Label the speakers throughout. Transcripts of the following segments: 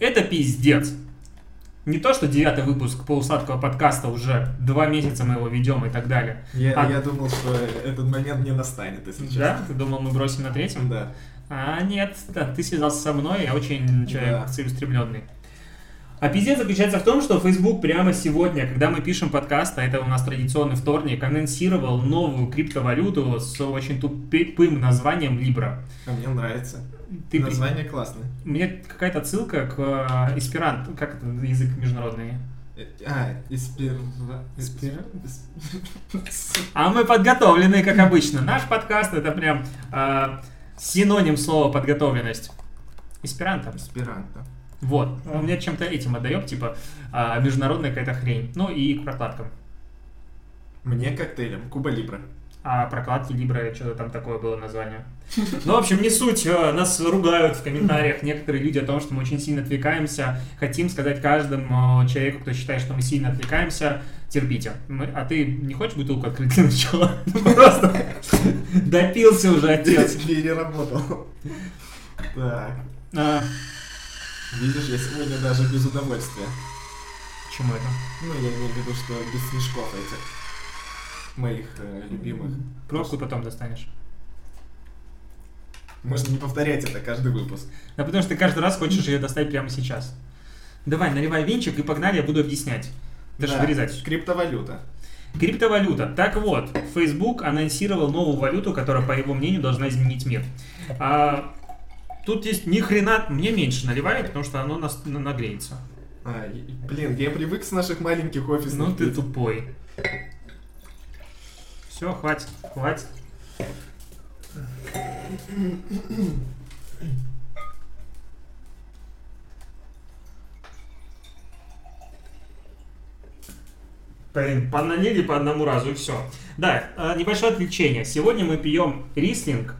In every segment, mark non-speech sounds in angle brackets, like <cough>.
Speaker 1: Это пиздец. Не то, что девятый выпуск полусладкого подкаста уже два месяца мы его ведем и так далее.
Speaker 2: Я,
Speaker 1: А-
Speaker 2: я думал, что этот момент не настанет, если честно.
Speaker 1: Да? Ты думал, мы бросим на третьем?
Speaker 2: Да.
Speaker 1: А нет, да, ты связался со мной, я очень человек
Speaker 2: Да.
Speaker 1: целеустремленный. А пиздец заключается в том, что Facebook прямо сегодня, когда мы пишем подкаст, а это у нас традиционный вторник, анонсировал новую криптовалюту с очень тупым названием Libra.
Speaker 2: А мне нравится.
Speaker 1: Ты при-
Speaker 2: Название классное.
Speaker 1: Мне какая-то отсылка к э, эсперанто, как это язык международный?
Speaker 2: Э, А, испер...
Speaker 1: Испер- А мы подготовлены, как обычно. Наш подкаст это прям э, синоним слова подготовленность. Эсперанто.
Speaker 2: Эсперанто.
Speaker 1: Вот. У меня чем-то этим отдает, типа, а, международная какая-то хрень. Ну и к прокладкам.
Speaker 2: Мне коктейлем. Куба Либра.
Speaker 1: А прокладки Libra, что-то там такое было название. Ну, в общем, не суть. э, Нас ругают в комментариях некоторые люди о том, что мы очень сильно отвлекаемся. Хотим сказать каждому э, человеку, кто считает, что мы сильно отвлекаемся, терпите. Мы- А ты не хочешь бутылку открыть для начала? Просто допился уже отец.
Speaker 2: Переработал. Так. Видишь, я сегодня даже без удовольствия.
Speaker 1: Почему это?
Speaker 2: Ну, я имею в виду, что без снежков этих моих э, любимых.
Speaker 1: Пробку потом достанешь.
Speaker 2: Можно не повторять это каждый выпуск.
Speaker 1: Да потому что ты каждый раз хочешь ее достать прямо сейчас. Давай, наливай венчик и погнали, я буду объяснять. Ты же
Speaker 2: Да.
Speaker 1: вырезать.
Speaker 2: Криптовалюта.
Speaker 1: Криптовалюта. Так вот, Facebook анонсировал новую валюту, которая, по его мнению, должна изменить мир. А, тут есть ни хрена, мне меньше наливай, потому что оно нас на- нагреется.
Speaker 2: А, блин, я привык с наших маленьких офисных
Speaker 1: Ну ты тупой. Все, хватит, хватит. Блин, поналили по одному разу и все. Да, э, небольшое отвлечение. Сегодня мы пьем рислинг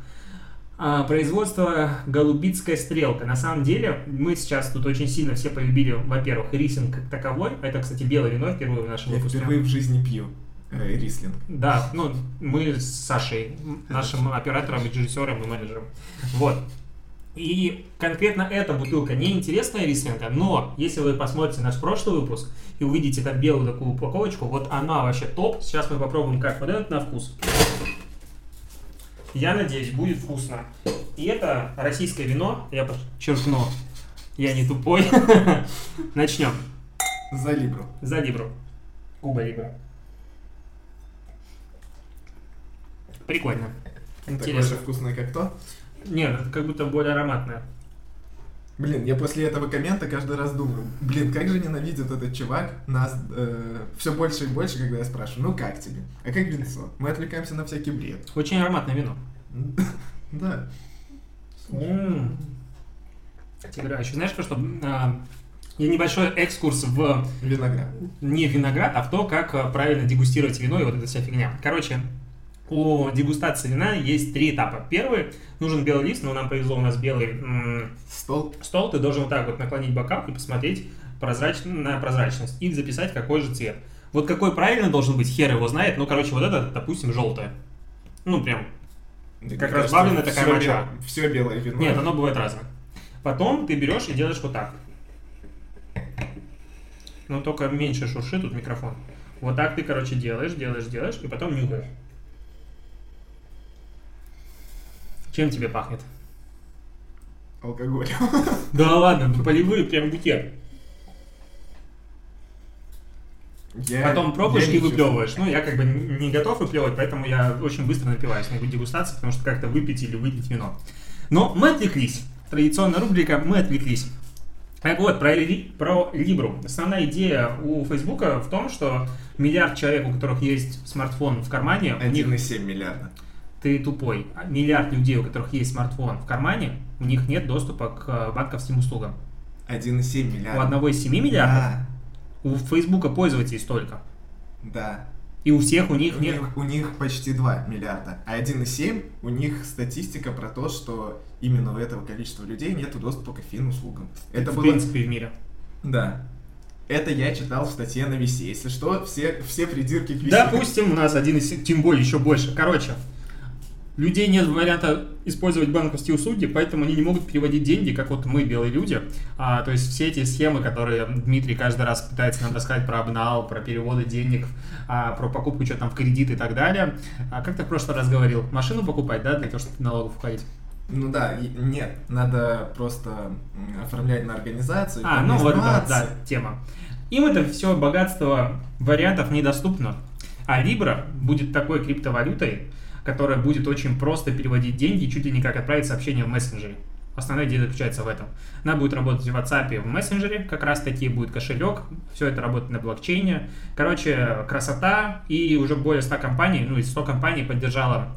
Speaker 1: производство Голубицкая стрелка. На самом деле, мы сейчас тут очень сильно все полюбили, во-первых, рислинг как таковой. Это, кстати, белое вино впервые в нашем
Speaker 2: Я
Speaker 1: выпуске.
Speaker 2: впервые в жизни пью э, рислинг.
Speaker 1: Да, ну, мы с Сашей, нашим оператором, режиссером и менеджером. Вот. И конкретно эта бутылка не интересная рислинга, но если вы посмотрите наш прошлый выпуск и увидите там белую такую упаковочку, вот она вообще топ. Сейчас мы попробуем как вот этот на вкус. Я надеюсь, будет вкусно. И это российское вино, я подчеркну, я не тупой. <laughs> Начнем.
Speaker 2: За Либру.
Speaker 1: За Либру. Куба Либра. Прикольно.
Speaker 2: Такое же
Speaker 1: Интересно.
Speaker 2: вкусное, как то.
Speaker 1: Нет, как будто более ароматное.
Speaker 2: Блин, я после этого коммента каждый раз думаю, блин, как же ненавидит этот чувак нас все больше и больше, когда я спрашиваю, ну как тебе? А как винцо? Мы отвлекаемся на всякий бред.
Speaker 1: Очень ароматное вино. <laughs>
Speaker 2: Да.
Speaker 1: Тебе еще знаешь, что а, я небольшой экскурс в
Speaker 2: Виноград.
Speaker 1: не виноград, а в то, как а, правильно дегустировать вино и вот эта вся фигня. Короче, у дегустации вина есть три этапа. Первый, нужен белый лист, но нам повезло, у нас белый
Speaker 2: Стол.
Speaker 1: стол, ты должен вот так вот наклонить бокал и посмотреть прозрач... на прозрачность и записать, какой же цвет. Вот какой правильно должен быть, хер его знает. Ну, короче, вот это, допустим, желтое. Ну, прям. Как разбавленная такая моча.
Speaker 2: Все белое вино.
Speaker 1: Нет, оно бывает разное. Потом ты берешь и делаешь вот так. Ну, только меньше шуршит тут микрофон. Вот так ты, короче, делаешь, делаешь, делаешь, и потом нюхаешь. Чем тебе пахнет?
Speaker 2: Алкоголь. <laughs>
Speaker 1: Да ладно, полевые прям букет.
Speaker 2: Я-
Speaker 1: Потом пробуешь
Speaker 2: я
Speaker 1: и выплевываешь. Ну, я как бы не готов выплевывать, поэтому я очень быстро напиваюсь на дегустации, потому что как-то выпить или выпить вино. Но мы отвлеклись. Традиционная рубрика «Мы отвлеклись». Так вот, про, про Либру. Основная идея у Фейсбука в том, что миллиард человек, у которых есть смартфон в кармане, у них
Speaker 2: 1,7 миллиарда.
Speaker 1: Ты тупой. Миллиард людей, у которых есть смартфон в кармане, у них нет доступа к э, банковским услугам.
Speaker 2: 1,7
Speaker 1: У
Speaker 2: миллиарда.
Speaker 1: одного из 7 миллиардов, у Фейсбука пользователей столько.
Speaker 2: Да.
Speaker 1: И у всех у них
Speaker 2: У
Speaker 1: нет
Speaker 2: них, у них почти 2 миллиарда. А 1,7 у них статистика про то, что именно у этого количества людей нет доступа к фин-услугам. Это
Speaker 1: в
Speaker 2: было...
Speaker 1: принципе в мире.
Speaker 2: Да. Это я читал в статье на Весе. Если что, все, все придирки к Весе.
Speaker 1: Допустим, у нас один из... Тем более еще больше. Короче, людей нет варианта использовать банковские услуги, поэтому они не могут переводить деньги, как вот мы, белые люди. А, то есть все эти схемы, которые Дмитрий каждый раз пытается нам рассказать про обнал, про переводы денег, а, про покупку что там в кредит и так далее. А как ты в прошлый раз говорил? Машину покупать, да, для того, чтобы налогов уходить?
Speaker 2: Ну да, нет, надо просто оформлять на организацию.
Speaker 1: А, ну вот, да, да, тема. Им это все богатство вариантов недоступно. А Libra будет такой криптовалютой, которая будет очень просто переводить деньги, чуть ли не как отправить сообщение в мессенджере. Основная идея заключается в этом. Она будет работать в WhatsApp и в мессенджере, как раз таки будет кошелек, все это работает на блокчейне. Короче, красота, и уже более 100 компаний, ну и 100 компаний поддержала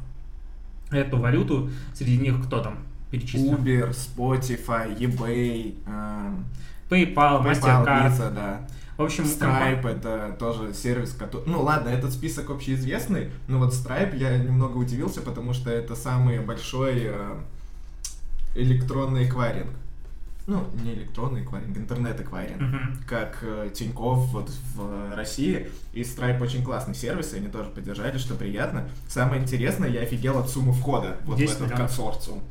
Speaker 1: эту валюту, среди них кто там перечислен?
Speaker 2: Uber, Spotify, eBay, эм,
Speaker 1: PayPal,
Speaker 2: PayPal,
Speaker 1: MasterCard.
Speaker 2: Visa, да.
Speaker 1: В общем, компа-
Speaker 2: Stripe это тоже сервис, который... Ну ладно, этот список общеизвестный, но вот Stripe я немного удивился, потому что это самый большой э, электронный эквайринг. Ну, не электронный эквайринг, интернет-эквайринг.
Speaker 1: Мгм.
Speaker 2: Как э, Тинькофф вот в России. И Stripe очень классный сервис, и они тоже поддержали, что приятно. Самое интересное, я офигел от суммы входа вот в
Speaker 1: 10
Speaker 2: этот
Speaker 1: лямов.
Speaker 2: консорциум.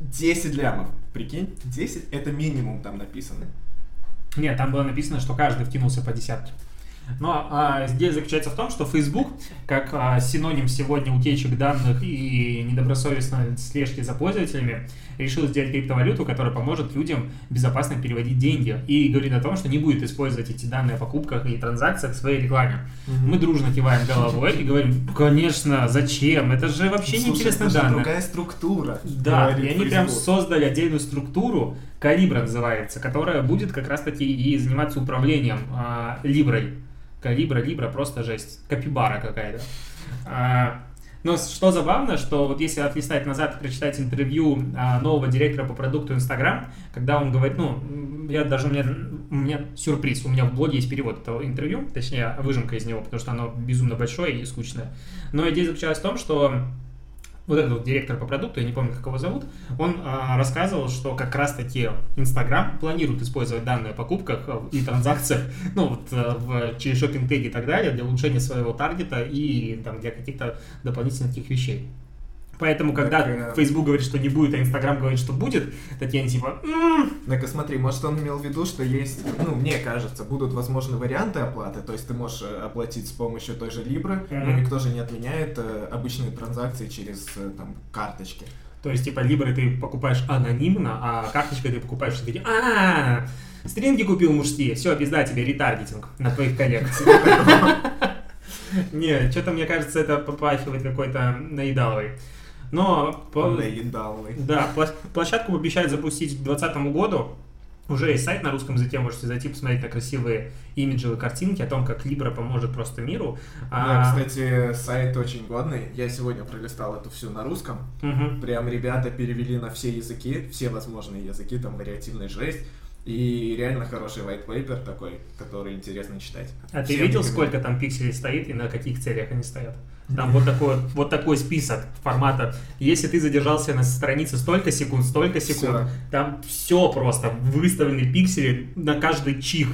Speaker 2: 10 лямов. Прикинь, 10 это минимум там написано.
Speaker 1: Нет, там было написано, что каждый втянулся по десятке. Но а, идея заключается в том, что Facebook, как а, синоним сегодня утечек данных и недобросовестной слежки за пользователями, решил сделать криптовалюту, которая поможет людям безопасно переводить деньги. И говорит о том, что не будет использовать эти данные о покупках и транзакциях в своей рекламе. Мы дружно киваем головой и говорим, конечно, зачем? Это же вообще
Speaker 2: Слушай,
Speaker 1: неинтересные данные.
Speaker 2: другая структура.
Speaker 1: Да, и они прям
Speaker 2: Facebook.
Speaker 1: создали отдельную структуру, Калибра называется, которая будет как раз-таки и заниматься управлением а, Либрой. Калибра, Либра, просто жесть. Капибара какая-то. А, но что забавно, что вот если отлистать назад и прочитать интервью а, нового директора по продукту Instagram, когда он говорит, ну, я даже у меня, у меня сюрприз, у меня в блоге есть перевод этого интервью, точнее, выжимка из него, потому что оно безумно большое и скучное. Но идея заключалась в том, что вот этот вот директор по продукту, я не помню, как его зовут, он а, рассказывал, что как раз-таки Инстаграм планирует использовать данные о покупках а, и транзакциях, <laughs> ну вот а, в, через шопинг теги и так далее, для улучшения своего таргета и там для каких-то дополнительных таких вещей. Поэтому, когда
Speaker 2: Так,
Speaker 1: Facebook говорит, что не будет, а Инстаграм говорит, что будет, они типа, «М,
Speaker 2: Так, смотри, может он имел в виду, что есть, ну, мне кажется, будут возможны варианты оплаты, то есть ты можешь э, оплатить с помощью той же Libra, но
Speaker 1: Мгм.
Speaker 2: никто же не отменяет э, обычные транзакции через э, там карточки.
Speaker 1: То есть, типа, либо ты покупаешь анонимно, а карточкой ты покупаешь, что такие, а стринги купил мужские, все, пизда тебе ретаргетинг на твоих коллег. <laughs> Не, что-то, мне кажется, это попахивает какой-то наедаловой. Но,
Speaker 2: Наедаловый.
Speaker 1: да, площадку обещают запустить к 2020 году. Уже есть сайт на русском языке, можете зайти посмотреть на красивые имиджевые картинки о том, как Libra поможет просто миру.
Speaker 2: Да,
Speaker 1: А,
Speaker 2: кстати, сайт очень годный. Я сегодня пролистал это все на русском.
Speaker 1: мгм.
Speaker 2: Прям ребята перевели на все языки, все возможные языки, там вариативная жесть. И реально хороший white paper такой, который интересно читать.
Speaker 1: А ты
Speaker 2: Всем
Speaker 1: видел,
Speaker 2: рекомендую.
Speaker 1: сколько там пикселей стоит и на каких целях они стоят? Там вот такой, вот, такой список формата. Если ты задержался на странице столько секунд, столько секунд,
Speaker 2: Всё.
Speaker 1: там все просто выставлены пиксели на каждый чих.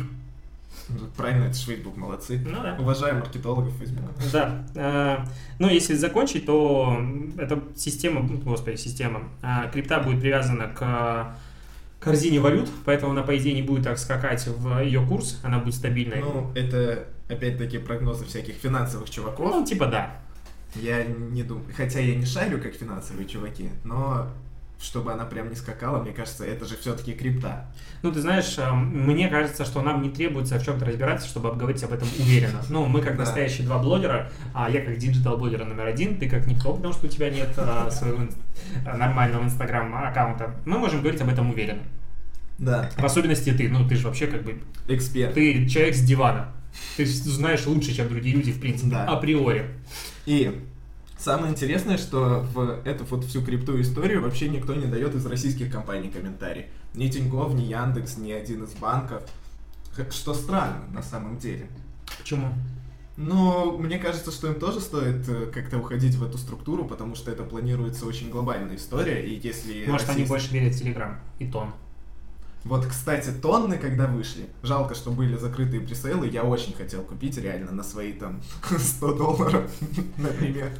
Speaker 2: Правильно, это ж Facebook, молодцы.
Speaker 1: Ну да.
Speaker 2: Уважаем маркетологов Facebook.
Speaker 1: Да. Э, Ну, если закончить, то эта система, ну, господи, система, а, крипта будет привязана к корзине валют, поэтому она, по идее, не будет так скакать в ее курс, она будет стабильной.
Speaker 2: Ну, это опять-таки прогнозы всяких финансовых чуваков.
Speaker 1: Ну, типа да.
Speaker 2: Я не думаю, хотя я не шарю, как финансовые чуваки, но чтобы она прям не скакала, мне кажется, это же все-таки крипта.
Speaker 1: Ну, ты знаешь, э, мне кажется, что нам не требуется в чем-то разбираться, чтобы обговорить об этом уверенно. Ну, мы как
Speaker 2: Да.
Speaker 1: настоящие два блогера, а я как digital-блогер номер один, ты как никто, потому что у тебя нет а, своего нормального инстаграм-аккаунта. Мы можем говорить об этом уверенно.
Speaker 2: Да.
Speaker 1: В особенности ты, ну, ты же вообще как бы,
Speaker 2: Эксперт.
Speaker 1: ты человек с дивана. Ты знаешь лучше, чем другие люди, в принципе,
Speaker 2: Да.
Speaker 1: априори.
Speaker 2: И самое интересное, что в эту вот всю крипту историю вообще никто не дает из российских компаний комментарий. Ни Тинькофф, ни Яндекс, ни один из банков. Что странно на самом деле.
Speaker 1: Почему?
Speaker 2: Но мне кажется, что им тоже стоит э, как-то уходить в эту структуру, потому что это планируется очень глобальная история, и если...
Speaker 1: Может, они
Speaker 2: российс-
Speaker 1: больше верят в Телеграм и Тон.
Speaker 2: Вот, кстати, тонны, когда вышли, жалко, что были закрытые пресейлы, я очень хотел купить реально на свои там <laughs> 100 долларов, <laughs> например.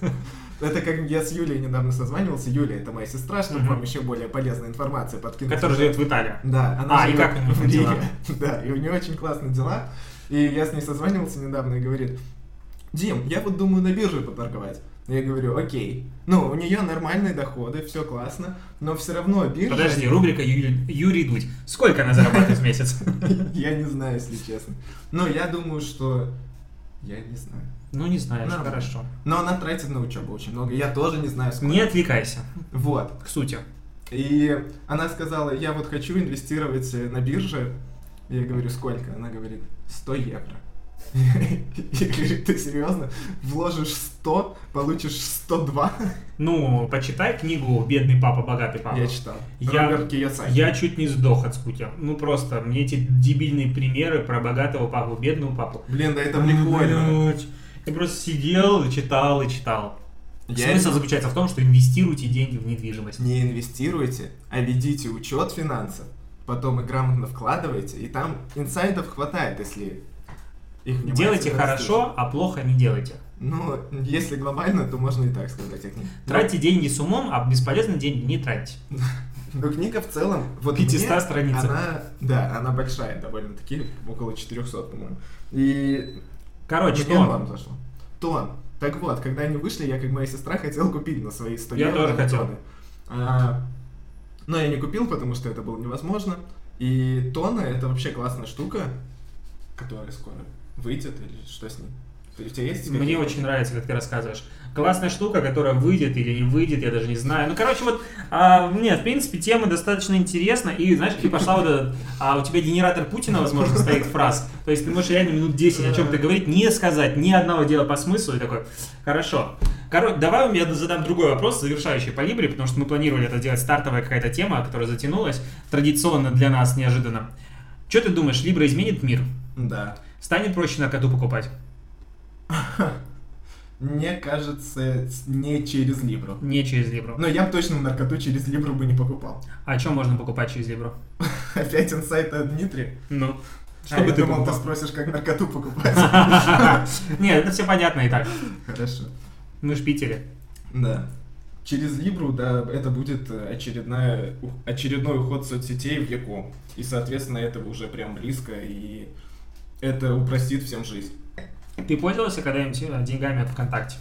Speaker 2: Это как я с Юлей недавно созванивался. Юля, это моя сестра, чтобы
Speaker 1: Мгм.
Speaker 2: вам еще более полезной информации подкинуть.
Speaker 1: Который живет в Италии.
Speaker 2: Да, она
Speaker 1: А, и
Speaker 2: живет
Speaker 1: как у неё
Speaker 2: в? Риге. <laughs> Да, и у нее очень классные дела. И я с ней созванивался недавно и говорит, Дим, я вот думаю на бирже поторговать. Я говорю, окей. Ну, у нее нормальные доходы, все классно, но все равно биржа...
Speaker 1: Подожди, рубрика Ю- Юрий Дудь. Сколько она зарабатывает в месяц? <laughs>
Speaker 2: Я не знаю, если честно. Но я думаю, что... Я не знаю.
Speaker 1: Ну, не знаешь,
Speaker 2: Нормально.
Speaker 1: хорошо.
Speaker 2: Но она тратит на учебу очень много. Я тоже не знаю, сколько.
Speaker 1: Не отвлекайся.
Speaker 2: Вот.
Speaker 1: К сути.
Speaker 2: И она сказала, я вот хочу инвестировать э, на бирже. Я говорю, сколько? Она говорит, 100 евро. Я говорю, ты серьезно? Вложишь 100, получишь 102?
Speaker 1: Ну, почитай книгу «Бедный папа, богатый папа».
Speaker 2: Я читал.
Speaker 1: Я-. Я чуть не сдох от скуки. Ну, просто мне эти дебильные примеры про богатого папу, бедного папу.
Speaker 2: Блин, да это прикольно.
Speaker 1: Я просто сидел и читал, и читал.
Speaker 2: Я
Speaker 1: Смысл заключается в том, что инвестируйте деньги в недвижимость.
Speaker 2: Не инвестируйте, а ведите учет финансов, потом их грамотно вкладывайте, и там инсайдов хватает, если их
Speaker 1: Делайте хорошо, а плохо не делайте.
Speaker 2: Ну, если глобально, то можно и так сказать. о книге.
Speaker 1: Тратьте деньги с умом, а бесполезные деньги не тратьте. <laughs>
Speaker 2: Но книга в целом, вот
Speaker 1: 500
Speaker 2: мне
Speaker 1: страниц.
Speaker 2: Она, да, она большая довольно-таки, около 400, по-моему. И
Speaker 1: Короче, что?
Speaker 2: вам зашло. Тон. Так вот, когда они вышли, я, как моя сестра, хотел купить на свои 100
Speaker 1: Я тоже хотел.
Speaker 2: А, но я не купил, потому что это было невозможно. И тона это вообще классная штука, которая скоро выйдет, или что с есть У тебя есть
Speaker 1: Мне очень нравится, как ты рассказываешь. Классная штука, которая выйдет или не выйдет, я даже не знаю. Ну, короче, вот, а, нет, в принципе, тема достаточно интересна. И, знаешь, как пошла вот этот, а у тебя генератор Путина, возможно, стоит фраз. То есть ты можешь реально минут 10 о чем-то говорить, не сказать ни одного дела по смыслу, и такой, хорошо. Короче, давай я задам другой вопрос, завершающий по Либре, потому что мы планировали это делать стартовая какая-то тема, которая затянулась, традиционно для нас, неожиданно. Что ты думаешь, Либра изменит мир?
Speaker 2: Да.
Speaker 1: Станет проще наркоту покупать?
Speaker 2: Мне кажется, не через Либру.
Speaker 1: Не через Либру.
Speaker 2: Но я бы точно наркоту через Либру бы не покупал.
Speaker 1: А что можно покупать через Либру? <laughs>
Speaker 2: Опять инсайт от Дмитрия.
Speaker 1: Ну,
Speaker 2: Что
Speaker 1: что бы
Speaker 2: я
Speaker 1: ты
Speaker 2: думал, ты
Speaker 1: покупал?
Speaker 2: спросишь, как наркоту покупать. <laughs>
Speaker 1: Нет, это все понятно и так.
Speaker 2: Хорошо.
Speaker 1: Мы в Питере.
Speaker 2: Да. Через Либру, да, это будет очередная, очередной уход соцсетей в веку. И, соответственно, это уже прям близко, и это упростит всем жизнь.
Speaker 1: Ты пользовался когда-нибудь э, деньгами от ВКонтакте?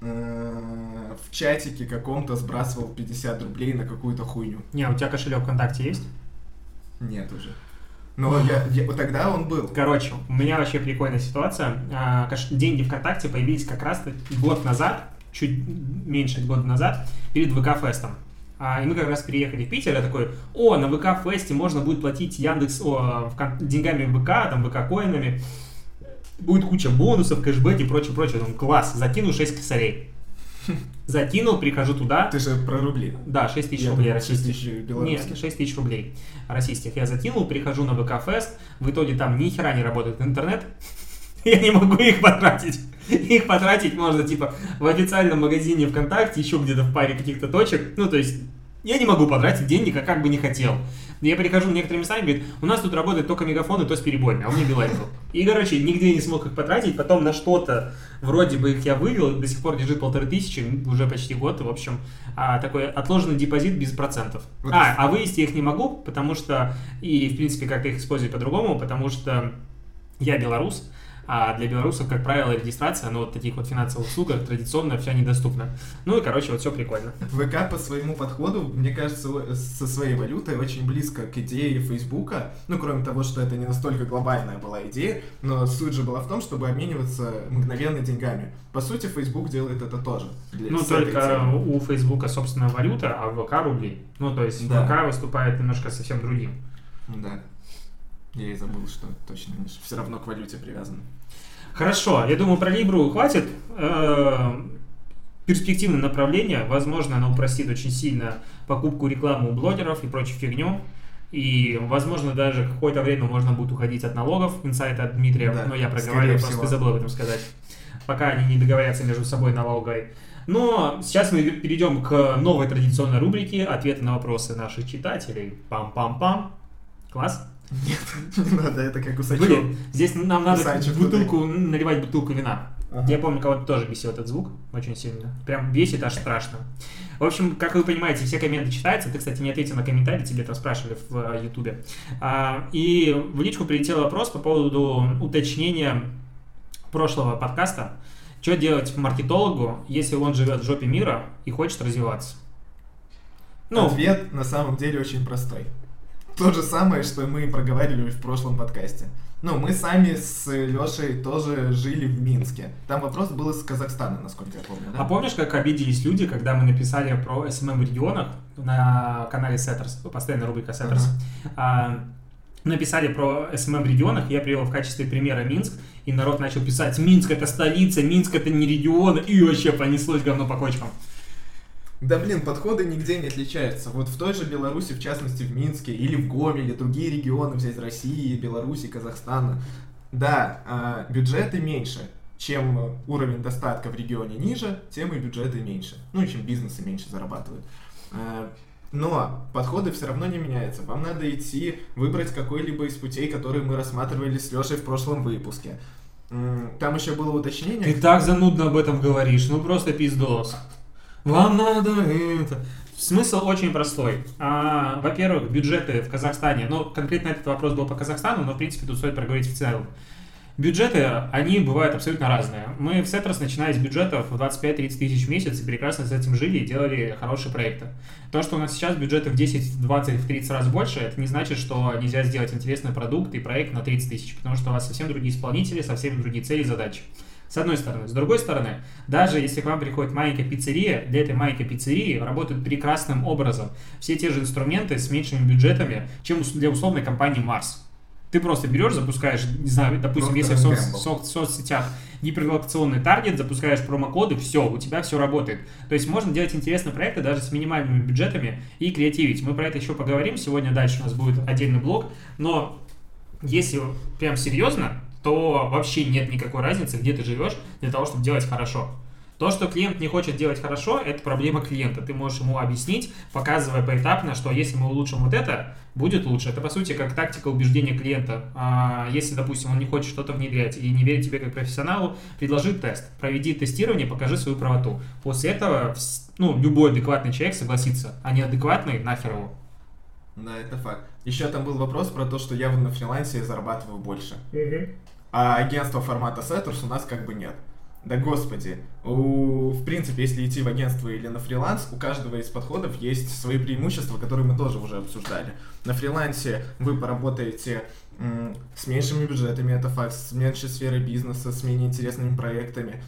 Speaker 2: Э, В чатике каком-то сбрасывал 50 рублей на какую-то хуйню.
Speaker 1: Не, у тебя кошелек ВКонтакте есть?
Speaker 2: Нет уже. Но я, я- тогда он был.
Speaker 1: Короче, у меня вообще прикольная ситуация. А, кош- Деньги ВКонтакте появились как раз год назад, чуть меньше года назад, перед ВК-фестом. А, и мы как раз переехали в Питер, я такой, о, на ВК-фесте можно будет платить Яндекс о, вкон- деньгами ВК, там, ВК-коинами. Будет куча бонусов, кэшбэк и прочее, прочее. Думаю, класс, закину 6 косарей. <laughs> Закинул, прихожу туда.
Speaker 2: Ты же про рубли.
Speaker 1: Да, 6 тысяч
Speaker 2: Я
Speaker 1: рублей
Speaker 2: думал, 6
Speaker 1: российских.
Speaker 2: тысяч белорусских.
Speaker 1: Нет, 6 тысяч рублей российских. Я закинул, прихожу на ВК-фест, в итоге там ни хера не работает интернет, <laughs> я не могу их потратить. <laughs> Их потратить можно, типа, в официальном магазине ВКонтакте, еще где-то в паре каких-то точек. Ну, то есть, я не могу потратить денег, а как бы не хотел. Я прихожу в некоторые места и говорит, у нас тут работает только мегафон, и то с перебоями, а у меня Билайн был. И, короче, нигде не смог их потратить, потом на что-то, вроде бы их я вывел, до сих пор лежит полторы тысячи, уже почти год, в общем, а, такой отложенный депозит без процентов.
Speaker 2: Вот.
Speaker 1: А, а вывести их не могу, потому что, и, в принципе, как их использовать по-другому, потому что я белорус, а для белорусов, как правило, регистрация на вот таких вот финансовых услугах традиционно вся недоступна. Ну и, короче, вот все прикольно.
Speaker 2: ВК по своему подходу, мне кажется, со своей валютой очень близко к идее Фейсбука. Ну, кроме того, что это не настолько глобальная была идея, но суть же была в том, чтобы обмениваться мгновенно деньгами. По сути, Facebook делает это тоже. для-
Speaker 1: Ну, только у Фейсбука собственная валюта, а в ВК рубли. Ну, то есть
Speaker 2: Да.
Speaker 1: ВК выступает немножко совсем другим.
Speaker 2: Да. Я и забыл, что точно все равно к валюте привязано.
Speaker 1: Хорошо, я думаю, про Либру хватит. Э, Перспективное направление. Возможно, оно упростит очень сильно покупку рекламы у блогеров и прочую фигню. И, возможно, даже какое-то время можно будет уходить от налогов. Инсайт от Дмитрия,
Speaker 2: Да,
Speaker 1: но я проговариваю, просто
Speaker 2: всего.
Speaker 1: забыл об этом сказать. Пока они не договорятся между собой налогой. Но сейчас мы перейдем к новой традиционной рубрике «Ответы на вопросы наших читателей». Пам-пам-пам. Класс?
Speaker 2: Не <laughs> надо, это как у Сачева.
Speaker 1: Блин, здесь нам надо
Speaker 2: Кусачек
Speaker 1: бутылку, наливать бутылку вина. Ага. Я помню, кого-то тоже бесил этот звук очень сильно. Прям бесит, аж страшно. В общем, как вы понимаете, все комменты читаются. Ты, кстати, не ответил на комментарий, тебе там спрашивали в э, Ютубе. А, и в личку прилетел вопрос по поводу уточнения прошлого подкаста. Что делать маркетологу, если он живет в жопе мира и хочет развиваться?
Speaker 2: Ну, Ответ на самом деле очень простой. То же самое, что мы проговаривали в прошлом подкасте. Ну, мы сами с Лешей тоже жили в Минске. Там вопрос был из Казахстана, насколько я помню, да?
Speaker 1: А помнишь, как обиделись люди, когда мы написали про SMM в регионах на канале Setters, постоянная рубрика Setters, угу. а, написали про SMM в регионах, я привел в качестве примера Минск, и народ начал писать, Минск это столица, Минск это не регион, и вообще понеслось говно по кочкам.
Speaker 2: Да блин, подходы нигде не отличаются. Вот в той же Беларуси, в частности в Минске, или в Гомеле, другие регионы взять России, Беларуси, Казахстана. Да, э, бюджеты меньше. Чем уровень достатка в регионе ниже, тем и бюджеты меньше. Ну, чем бизнесы меньше зарабатывают. Э, но подходы все равно не меняются. Вам надо идти, выбрать какой-либо из путей, которые мы рассматривали с Лешей в прошлом выпуске. Там еще было уточнение.
Speaker 1: Ты так занудно об этом говоришь, ну просто пиздос вам надо это. Смысл очень простой. А, во-первых, бюджеты в Казахстане, ну, конкретно этот вопрос был по Казахстану, но, в принципе, тут стоит проговорить в целом. Бюджеты, они бывают абсолютно разные. Мы в Сетрос, начиная с бюджетов в 25-30 тысяч в месяц, и прекрасно с этим жили и делали хорошие проекты. То, что у нас сейчас бюджеты в 10, 20, в 30 раз больше, это не значит, что нельзя сделать интересный продукт и проект на 30 тысяч, потому что у вас совсем другие исполнители, совсем другие цели и задачи. С одной стороны. С другой стороны, даже если к вам приходит маленькая пиццерия, для этой маленькой пиццерии работают прекрасным образом все те же инструменты с меньшими бюджетами, чем для условной компании Марс. Ты просто берешь, запускаешь, не знаю, допустим, если в соц, соц, соцсетях гиперлокационный таргет, запускаешь промокоды, все, у тебя все работает. То есть можно делать интересные проекты даже с минимальными бюджетами и креативить. Мы про это еще поговорим. Сегодня дальше у нас будет отдельный блог. Но если прям серьезно, то вообще нет никакой разницы, где ты живешь, для того, чтобы делать хорошо. То, что клиент не хочет делать хорошо, это проблема клиента. Ты можешь ему объяснить, показывая поэтапно, что если мы улучшим вот это, будет лучше. Это, по сути, как тактика убеждения клиента. А если, допустим, он не хочет что-то внедрять и не верит тебе как профессионалу, предложи тест. Проведи тестирование, покажи свою правоту. После этого ну, любой адекватный человек согласится, а неадекватный нахер его.
Speaker 2: Да, это факт. Еще там был вопрос про то, что я на фрилансе зарабатываю больше. Угу. А агентства формата Setters у нас как бы нет. Да господи, у, в принципе, если идти в агентство или на фриланс, у каждого из подходов есть свои преимущества, которые мы тоже уже обсуждали. На фрилансе вы поработаете с меньшими бюджетами, это факт, с меньшей сферой бизнеса, с менее интересными проектами,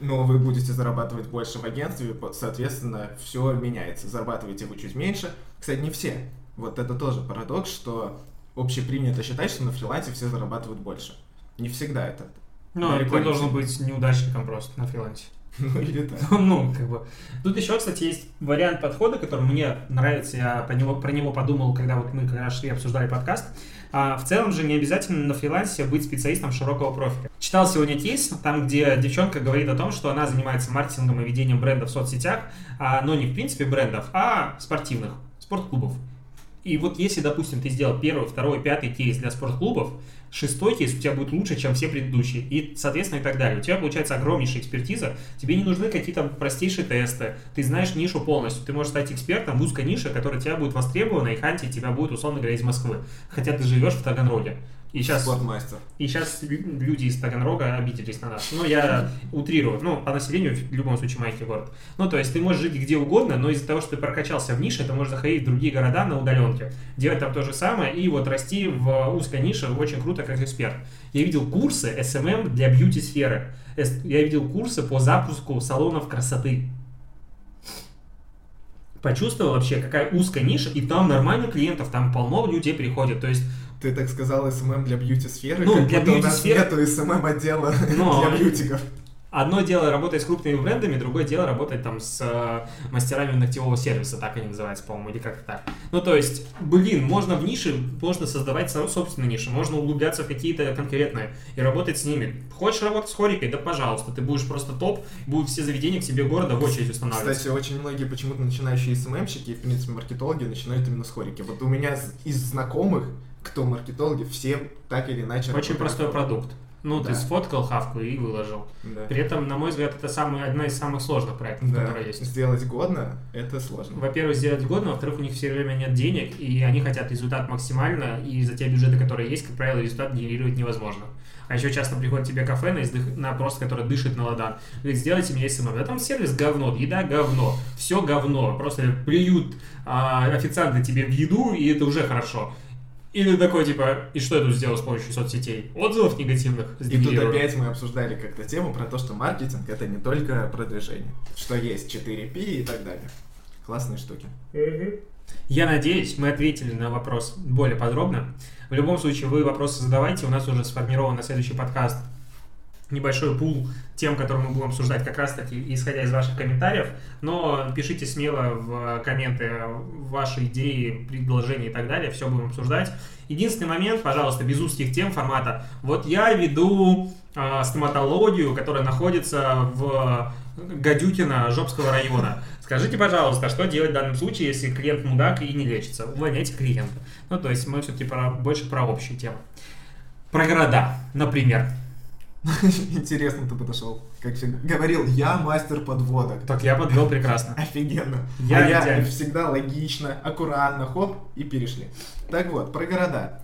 Speaker 2: но вы будете зарабатывать больше в агентстве, соответственно, все меняется. Зарабатываете вы чуть меньше. Кстати, не все. Вот это тоже парадокс, что общепринято считать, что на фрилансе все зарабатывают больше. Не всегда это.
Speaker 1: Ну, ты должен быть неудачником просто на фрилансе. <laughs>
Speaker 2: Ну, или так.
Speaker 1: ну, как бы. Тут еще, кстати, есть вариант подхода, который мне нравится. Я про него, про него подумал, когда вот мы как раз шли обсуждали подкаст. А в целом же не обязательно на фрилансе быть специалистом широкого профиля. Читал сегодня кейс, там, где девчонка говорит о том, что она занимается маркетингом и ведением брендов в соцсетях, а, но не в принципе брендов, а спортивных, спортклубов. И вот если, допустим, ты сделал первый, второй, пятый кейс для спортклубов, шестой кейс у тебя будет лучше, чем все предыдущие. И, соответственно, и так далее. У тебя получается огромнейшая экспертиза. Тебе не нужны какие-то простейшие тесты. Ты знаешь нишу полностью. Ты можешь стать экспертом в узкой нише, которая тебя будет востребована, и хантить тебя будет, условно говоря, из Москвы. Хотя ты живешь в Таганроге. И сейчас,
Speaker 2: Спортмастер.
Speaker 1: и сейчас люди из Таганрога обиделись на нас. Ну, я утрирую. Ну, по населению в любом случае маленький город. Ну, то есть ты можешь жить где угодно, но из-за того, что ты прокачался в нише, ты можешь заходить в другие города на удаленке, делать там то же самое и вот расти в узкой нише очень круто как эксперт. Я видел курсы SMM для бьюти-сферы. Я видел курсы по запуску салонов красоты почувствовал вообще, какая узкая ниша, и там нормально клиентов, там полно людей приходят. То есть
Speaker 2: ты так сказал SMM для бьюти-сферы, ну, как для будто бьюти у нас нету SMM отдела <laughs> Но... для бьютиков.
Speaker 1: Одно дело работать с крупными брендами, другое дело работать там с э, мастерами ногтевого сервиса, так они называются, по-моему, или как-то так. Ну, то есть, блин, можно в нише, можно создавать собственные ниши, можно углубляться в какие-то конкретные и работать с ними. Хочешь работать с хорикой? Да, пожалуйста, ты будешь просто топ, будут все заведения к себе города в очередь устанавливать.
Speaker 2: Кстати, очень многие почему-то начинающие СММщики, в принципе, маркетологи начинают именно с хорики. Вот у меня из знакомых кто маркетологи, все так или иначе
Speaker 1: Очень простой продукт. Ну,
Speaker 2: Да.
Speaker 1: ты сфоткал хавку и выложил.
Speaker 2: Да.
Speaker 1: При этом, на мой взгляд, это самый, одна из самых сложных проектов,
Speaker 2: Да.
Speaker 1: которые есть.
Speaker 2: Сделать годно это сложно.
Speaker 1: Во-первых, сделать годно, во-вторых, у них все время нет денег, и они хотят результат максимально, и за те бюджеты, которые есть, как правило, результат генерировать невозможно. А еще часто приходит тебе кафе на, издых- на просто, который дышит на ладан. Говорит, сделайте мне SMM. Да там сервис говно, еда говно, все говно. Просто плюют а, официанты тебе в еду, и это уже хорошо. И ты такой, типа, и что я тут сделал с помощью соцсетей? Отзывов негативных
Speaker 2: И тут опять мы обсуждали как-то тему про то, что маркетинг это не только продвижение, что есть 4P и так далее. Классные штуки.
Speaker 1: Я надеюсь, мы ответили на вопрос более подробно. В любом случае, вы вопросы задавайте. У нас уже сформирован на следующий подкаст небольшой пул тем, которые мы будем обсуждать как раз таки исходя из ваших комментариев. Но пишите смело в комменты ваши идеи, предложения и так далее. Все будем обсуждать. Единственный момент, пожалуйста, без узких тем формата. Вот я веду э, стоматологию, которая находится в Гадюкино Жопского района. Скажите, пожалуйста, что делать в данном случае, если клиент мудак и не лечится? Увольняйте клиента. Ну, то есть мы все-таки про, больше про общие темы. Про города, например. <laughs>
Speaker 2: Интересно ты подошел. Как всегда. Говорил, я мастер подводок.
Speaker 1: Так я подвел прекрасно. <laughs>
Speaker 2: Офигенно.
Speaker 1: Я
Speaker 2: а я всегда логично, аккуратно, хоп, и перешли. Так вот, про города.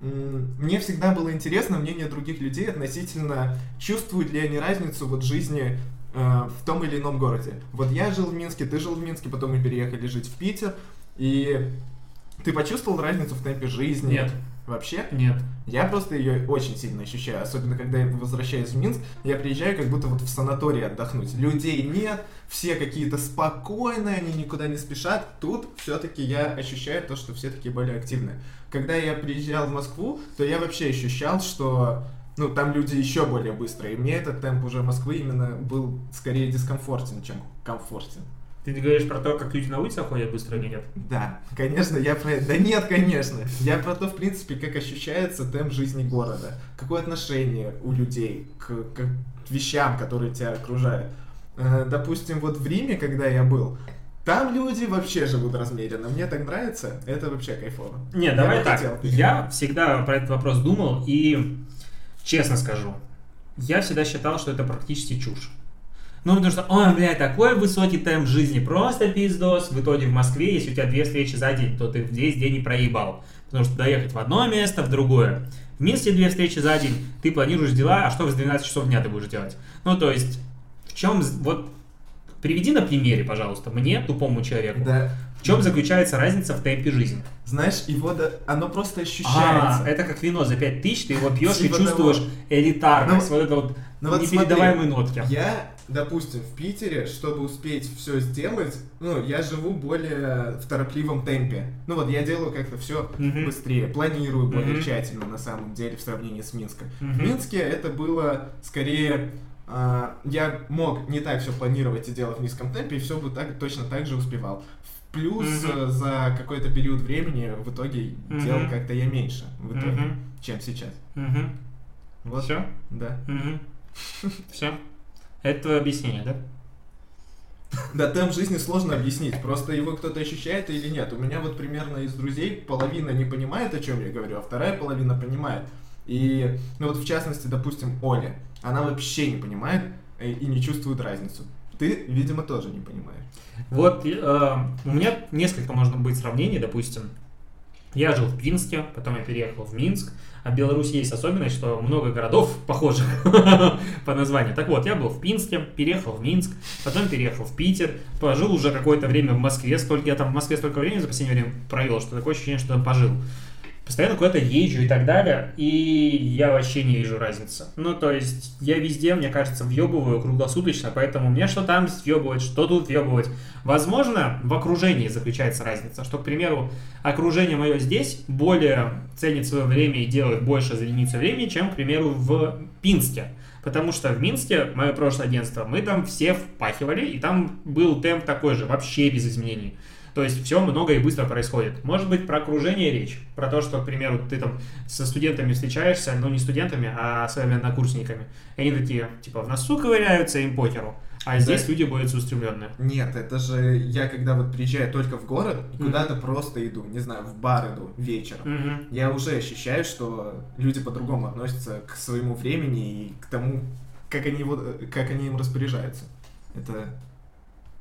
Speaker 2: Мне всегда было интересно мнение других людей относительно, чувствуют ли они разницу вот жизни э, в том или ином городе. Вот я жил в Минске, ты жил в Минске, потом мы переехали жить в Питер, и ты почувствовал разницу в темпе жизни?
Speaker 1: Нет.
Speaker 2: Вообще?
Speaker 1: Нет.
Speaker 2: Я просто ее очень сильно ощущаю, особенно когда я возвращаюсь в Минск, я приезжаю как будто вот в санаторий отдохнуть. Людей нет, все какие-то спокойные, они никуда не спешат. Тут все-таки я ощущаю то, что все такие более активные. Когда я приезжал в Москву, то я вообще ощущал, что ну, там люди еще более быстрые. И мне этот темп уже Москвы именно был скорее дискомфортен, чем комфортен.
Speaker 1: Ты говоришь про то, как люди на улице ходят быстро или нет?
Speaker 2: Да, конечно, я про это. Да нет, конечно. Я про то, в принципе, как ощущается темп жизни города. Какое отношение у людей к, к вещам, которые тебя окружают. Э, Допустим, вот в Риме, когда я был, там люди вообще живут размеренно. Мне так нравится, это вообще кайфово.
Speaker 1: Нет,
Speaker 2: Я
Speaker 1: давай так.
Speaker 2: хотел.
Speaker 1: Я всегда про этот вопрос думал и честно скажу, я всегда считал, что это практически чушь. Ну, потому что, ой, блядь, такой высокий темп жизни, просто пиздос. В итоге в Москве, если у тебя две встречи за день, то ты весь день и проебал. Потому что доехать в одно место, в другое. В Минске две встречи за день, ты планируешь дела, а что в 12 часов дня ты будешь делать? Ну, то есть, в чем, вот, приведи на примере, пожалуйста, мне, тупому человеку,
Speaker 2: Да.
Speaker 1: в чем заключается разница в темпе жизни?
Speaker 2: Знаешь, его да, оно просто
Speaker 1: А,
Speaker 2: ощущается.
Speaker 1: это как вино за 5000, ты его пьешь и
Speaker 2: Типа
Speaker 1: чувствуешь
Speaker 2: того.
Speaker 1: элитарность,
Speaker 2: Ну,
Speaker 1: вот это вот
Speaker 2: ну вот
Speaker 1: непередаваемые
Speaker 2: смотри,
Speaker 1: нотки.
Speaker 2: Я, допустим, в Питере, чтобы успеть все сделать, ну, я живу более в торопливом темпе. Ну вот я делаю как-то все
Speaker 1: Мгм.
Speaker 2: быстрее, планирую более
Speaker 1: Мгм.
Speaker 2: тщательно на самом деле в сравнении с Минском. В
Speaker 1: Мгм.
Speaker 2: Минске это было скорее а, я мог не так все планировать и делать в низком темпе, и все бы так, точно так же успевал. В Плюс э, за какой-то период времени в итоге
Speaker 1: Мгм.
Speaker 2: делал как-то я меньше в итоге,
Speaker 1: Мгм.
Speaker 2: чем сейчас.
Speaker 1: Мгм.
Speaker 2: Вот.
Speaker 1: Все?
Speaker 2: Да. <laughs>
Speaker 1: Все? Это твое объяснение, да?
Speaker 2: Да, темп жизни сложно объяснить, просто его кто-то ощущает или нет. У меня вот примерно из друзей половина не понимает, о чем я говорю, а вторая половина понимает. И, ну вот в частности, допустим, Оля, она вообще не понимает э, и не чувствует разницу. Ты, видимо, тоже не понимаешь.
Speaker 1: Вот э, у меня несколько можно быть сравнений, допустим. Я жил в Пинске, потом я переехал в Минск. А в Беларуси есть особенность, что много городов похожих <laughs> по названию. Так вот, я был в Пинске, переехал в Минск, потом переехал в Питер, пожил уже какое-то время в Москве. Столько, я там в Москве столько времени за последнее время провел, что такое ощущение, что там пожил. Постоянно куда-то езжу и так далее, и я вообще не вижу разницы. Ну, то есть, я везде, мне кажется, въебываю круглосуточно, поэтому мне что там въебывать, что тут въебывать. Возможно, в окружении заключается разница, что, к примеру, окружение мое здесь более ценит свое время и делает больше за единицу времени, чем, к примеру, в Пинске. Потому что в Минске, мое прошлое агентство, мы там все впахивали, и там был темп такой же, вообще без изменений. То есть все много и быстро происходит. Может быть, про окружение речь, про то, что, к примеру, ты там со студентами встречаешься, ну не студентами, а своими однокурсниками. И они такие, типа, в носу ковыряются, им похеру. А
Speaker 2: Да.
Speaker 1: здесь люди более целеустремленные.
Speaker 2: Нет, это же я когда вот приезжаю только в город,
Speaker 1: Мгм.
Speaker 2: куда-то просто иду, не знаю, в бар иду вечером.
Speaker 1: Мгм.
Speaker 2: Я уже ощущаю, что люди по-другому относятся к своему времени и к тому, как они, его, как они им распоряжаются. Это